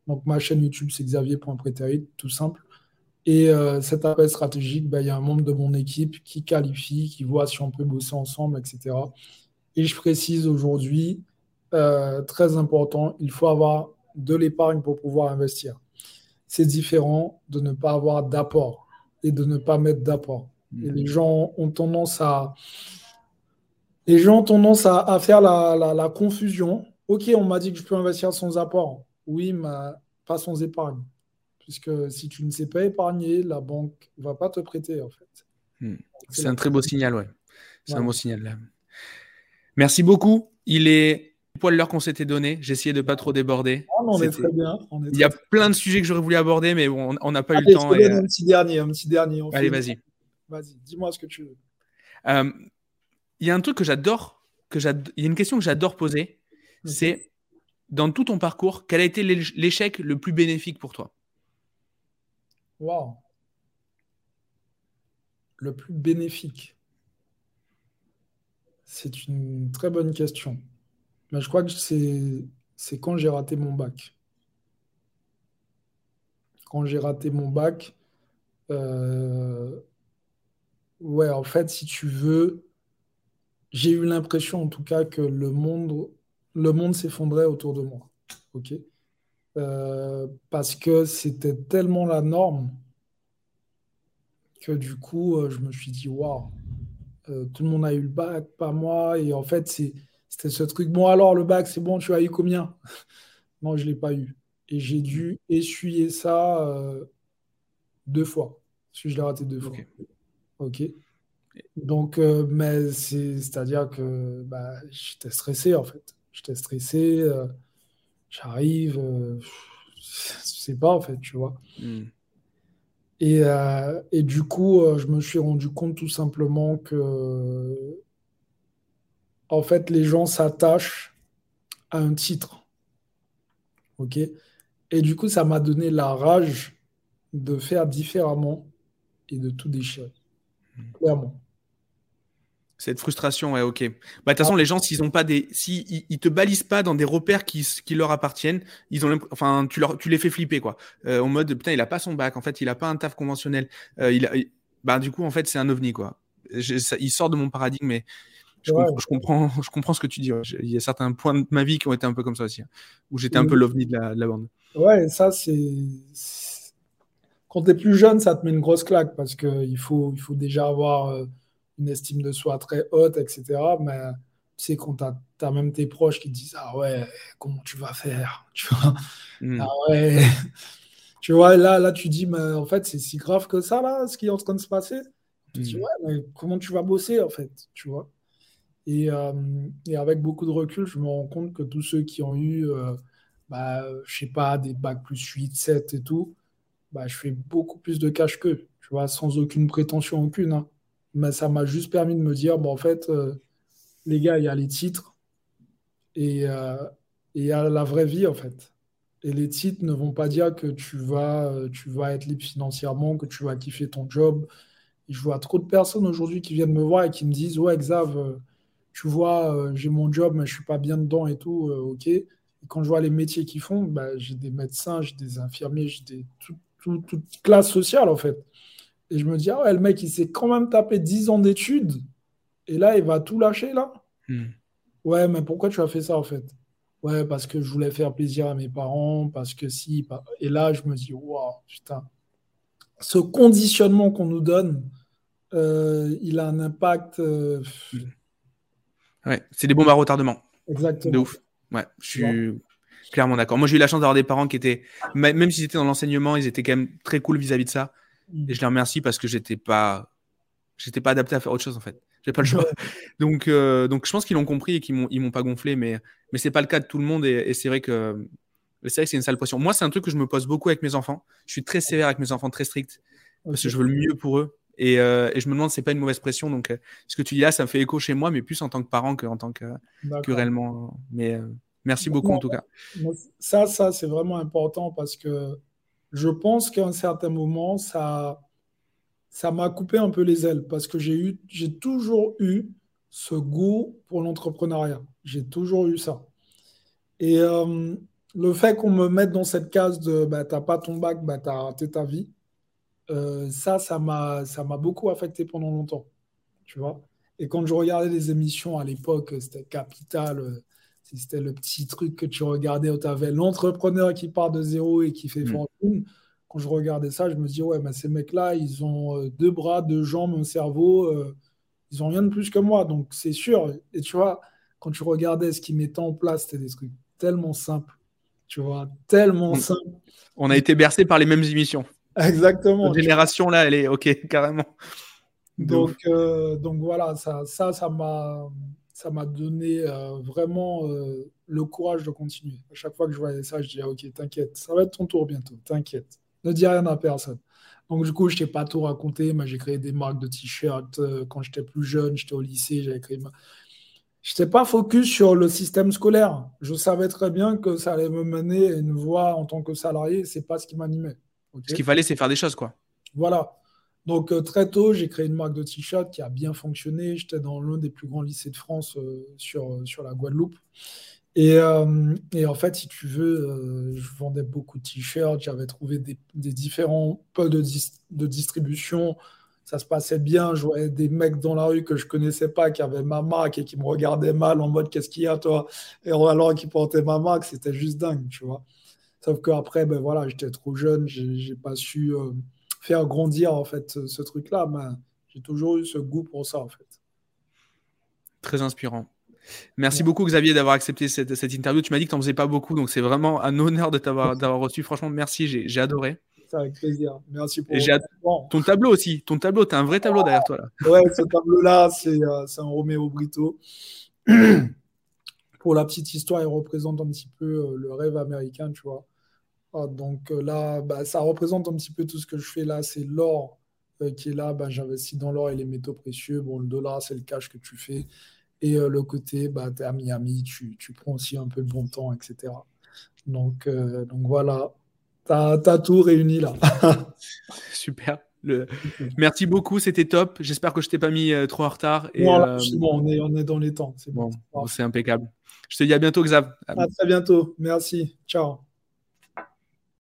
Donc ma chaîne YouTube, c'est xavier.prétérit, tout simple. Et euh, cet appel stratégique, bah, il y a un membre de mon équipe qui qualifie, qui voit si on peut bosser ensemble, etc. Et je précise aujourd'hui, euh, très important, il faut avoir de l'épargne pour pouvoir investir. C'est différent de ne pas avoir d'apport et de ne pas mettre d'apport. Et les gens ont tendance à, les gens ont tendance à, faire la, la confusion. Ok, on m'a dit que je peux investir sans apport. Oui, mais pas sans épargne. Puisque si tu ne sais pas épargner, la banque ne va pas te prêter, en fait. Hmm. C'est un très beau signal, ouais. C'est un beau signal. Là. Merci beaucoup. Il est poil l'heure qu'on s'était donné. J'ai essayé de ne pas trop déborder. Ah, on est très bien. Il y a plein de sujets que j'aurais voulu aborder, mais on n'a pas eu le temps. Et... Un petit dernier, un petit dernier. Allez, vas-y. Vas-y, dis-moi ce que tu veux. Euh, il y a un truc que j'adore, que il y a une question que j'adore poser, c'est dans tout ton parcours, quel a été l'échec le plus bénéfique pour toi? Wow. Le plus bénéfique. C'est une très bonne question. Mais je crois que c'est quand j'ai raté mon bac. Quand j'ai raté mon bac, euh, ouais, en fait, si tu veux, j'ai eu l'impression en tout cas que le monde le monde s'effondrait autour de moi. OK? Euh, Parce que c'était tellement la norme que du coup, euh, je me suis dit, waouh, euh, tout le monde a eu le bac, pas moi. Et en fait, c'était ce truc, bon, alors le bac, c'est bon, tu as eu combien? Non, je ne l'ai pas eu. Et j'ai dû essuyer ça deux fois. Parce que je l'ai raté deux fois? OK. Donc, mais c'est-à-dire que bah, j'étais stressé en fait j'étais stressé, euh, j'arrive, euh, je sais pas en fait, tu vois. Hmm. Et, euh, et, du coup, je me suis rendu compte tout simplement que, en fait, les gens s'attachent à un titre. OK Et du coup, ça m'a donné la rage de faire différemment et de tout déchirer. Hmm. Clairement. Cette frustration, ouais, ok. Bah, de toute façon, les gens, s'ils ont pas des, si ils, te balisent pas dans des repères qui, qui leur appartiennent, ils ont, enfin, tu leur, tu les fais flipper, quoi. Euh, en mode, putain, il a pas son bac, en fait, il a pas un taf conventionnel. Euh, il, a, bah, du coup, en fait, c'est un ovni, quoi. il sort de mon paradigme, mais je, comprends, je, comprends, ce que tu dis. Il y a certains points de ma vie qui ont été un peu comme ça aussi, hein, où j'étais un peu l'ovni de la, bande. Ouais, ça, c'est. Quand tu es plus jeune, ça te met une grosse claque parce qu'il faut, il faut déjà avoir. Euh, une estime de soi très haute, etc. Mais tu sais, quand tu as, même tes proches qui te disent Ah ouais, comment tu vas faire Tu vois? Hmm. Ah ouais. tu vois, là, là, tu dis Mais en fait, c'est si grave que ça, là, ce qui est en train de se passer. Tu dis hmm. Ouais, mais comment tu vas bosser, en fait Tu vois? Et, euh, et, avec beaucoup de recul, je me rends compte que tous ceux qui ont eu, euh, bah, je sais pas, des bacs plus 8, 7 et tout, bah, je fais beaucoup plus de cash qu'eux, tu vois, sans aucune prétention aucune. Hein. Mais ça m'a juste permis de me dire, bon, en fait, euh, les gars, il y a les titres et euh, il y a la vraie vie, en fait. Et les titres ne vont pas dire que tu vas, euh, tu vas être libre financièrement, que tu vas kiffer ton job. Et je vois trop de personnes aujourd'hui qui viennent me voir et qui me disent, ouais, Xav, tu vois, j'ai mon job, mais je suis pas bien dedans et tout, ok. Et quand je vois les métiers qu'ils font, bah, j'ai des médecins, j'ai des infirmiers, j'ai des, toute classe sociale, en fait. Et je me dis, ah ouais, le mec, il s'est quand même tapé 10 ans d'études. Et là, il va tout lâcher, là. Hmm. Ouais, mais pourquoi tu as fait ça, en fait? Ouais, parce que je voulais faire plaisir à mes parents, parce que si. Et là, je me dis, waouh, putain. Ce conditionnement qu'on nous donne, euh, il a un impact. Euh, ouais, c'est des bombes à retardement. Exactement. De ouf. Ouais, je suis clairement d'accord. Moi, j'ai eu la chance d'avoir des parents qui étaient, même s'ils étaient dans l'enseignement, ils étaient quand même très cool vis-à-vis de ça. Et je les remercie parce que j'étais pas, j'étais pas adapté à faire autre chose en fait. J'ai pas le choix. donc, euh, donc je pense qu'ils l'ont compris et qu'ils m'ont, ils m'ont pas gonflé, mais, mais c'est pas le cas de tout le monde et, c'est vrai que, c'est vrai que c'est une sale pression. Moi, c'est un truc que je me pose beaucoup avec mes enfants. Je suis très sévère avec mes enfants, très strict parce que je veux le mieux pour eux. Et, euh, et je me demande, c'est pas une mauvaise pression. Donc, euh, ce que tu dis là, ça me fait écho chez moi, mais plus en tant que parent qu'en tant que, que réellement. Mais merci beaucoup en tout cas. Ça, ça, c'est vraiment important parce que je pense qu'à un certain moment, ça ça m'a coupé un peu les ailes parce que j'ai eu j'ai toujours eu ce goût pour l'entrepreneuriat. J'ai toujours eu ça. Et euh, le fait qu'on me mette dans cette case de bah, t'as pas ton bac, bah, t'as raté ta vie, euh, ça, ça m'a, beaucoup affecté pendant longtemps. Tu vois Et quand je regardais les émissions à l'époque, c'était Capital, euh, c'était le petit truc que tu regardais où tu avais l'entrepreneur qui part de zéro et qui fait mm. fortune. Quand je regardais ça, je me dis, ouais, mais ces mecs-là, ils ont euh, deux bras, deux jambes, un cerveau, euh, ils ont rien de plus que moi. Donc, c'est sûr. Et tu vois, quand tu regardais ce qu'ils mettaient en place, c'était des trucs tellement simples. Tu vois, tellement mm. simples. On a été bercé par les mêmes émissions. Exactement. Cette génération-là, elle est OK, carrément. Donc, euh, donc voilà, ça, ça, ça m'a ça m'a donné euh, vraiment euh, le courage de continuer. À chaque fois que je voyais ça, je disais, ok, t'inquiète, ça va être ton tour bientôt, t'inquiète. Ne dis rien à personne. Donc du coup, je t'ai pas tout raconté, mais j'ai créé des marques de t-shirts euh, quand j'étais plus jeune, j'étais au lycée, j'avais créé ma... Je n'étais pas focus sur le système scolaire. Je savais très bien que ça allait me mener à une voie en tant que salarié. C'est pas ce qui m'animait. ce qu'il fallait, c'est faire des choses, quoi. Voilà. Donc euh, très tôt, j'ai créé une marque de t-shirts qui a bien fonctionné. J'étais dans l'un des plus grands lycées de France euh, sur, euh, sur la Guadeloupe. Et, en fait, si tu veux, je vendais beaucoup de t-shirts. J'avais trouvé des, différents points de, de, distribution. Ça se passait bien. Je voyais des mecs dans la rue que je connaissais pas, qui avaient ma marque et qui me regardaient mal en mode qu'est-ce qu'il y a toi? Et alors qui portaient ma marque, c'était juste dingue, tu vois. Sauf qu'après, ben voilà, j'étais trop jeune, j'ai pas su faire grandir en fait ce, truc-là. Ben, j'ai toujours eu ce goût pour ça en fait. Très inspirant. Merci beaucoup Xavier d'avoir accepté cette, interview. Tu m'as dit que tu n'en faisais pas beaucoup, donc c'est vraiment un honneur de t'avoir d'avoir reçu. Franchement, merci, j'ai adoré. avec plaisir. Merci pour ton tableau aussi. Ton tableau, tu as un vrai tableau derrière toi là. Ouais, ce tableau-là, c'est euh, un Roméo Brito. pour la petite histoire, il représente un petit peu euh, le rêve américain, tu vois. Ah, donc euh, là, bah, ça représente un petit peu tout ce que je fais là. C'est l'or euh, qui est là. Bah, J'investis dans l'or et les métaux précieux. Bon, le dollar, c'est le cash que tu fais. Et euh, le côté, bah, tu es à Miami, tu, tu, prends aussi un peu de bon temps, etc. Donc, donc voilà, tu as, tout réuni là. Super. Le... Merci beaucoup, c'était top. J'espère que je t'ai pas mis trop en retard. Et, bon, on, est, on est dans les temps. C'est bon, c'est impeccable. Je te dis à bientôt, Xav. À très bientôt. Merci. Ciao.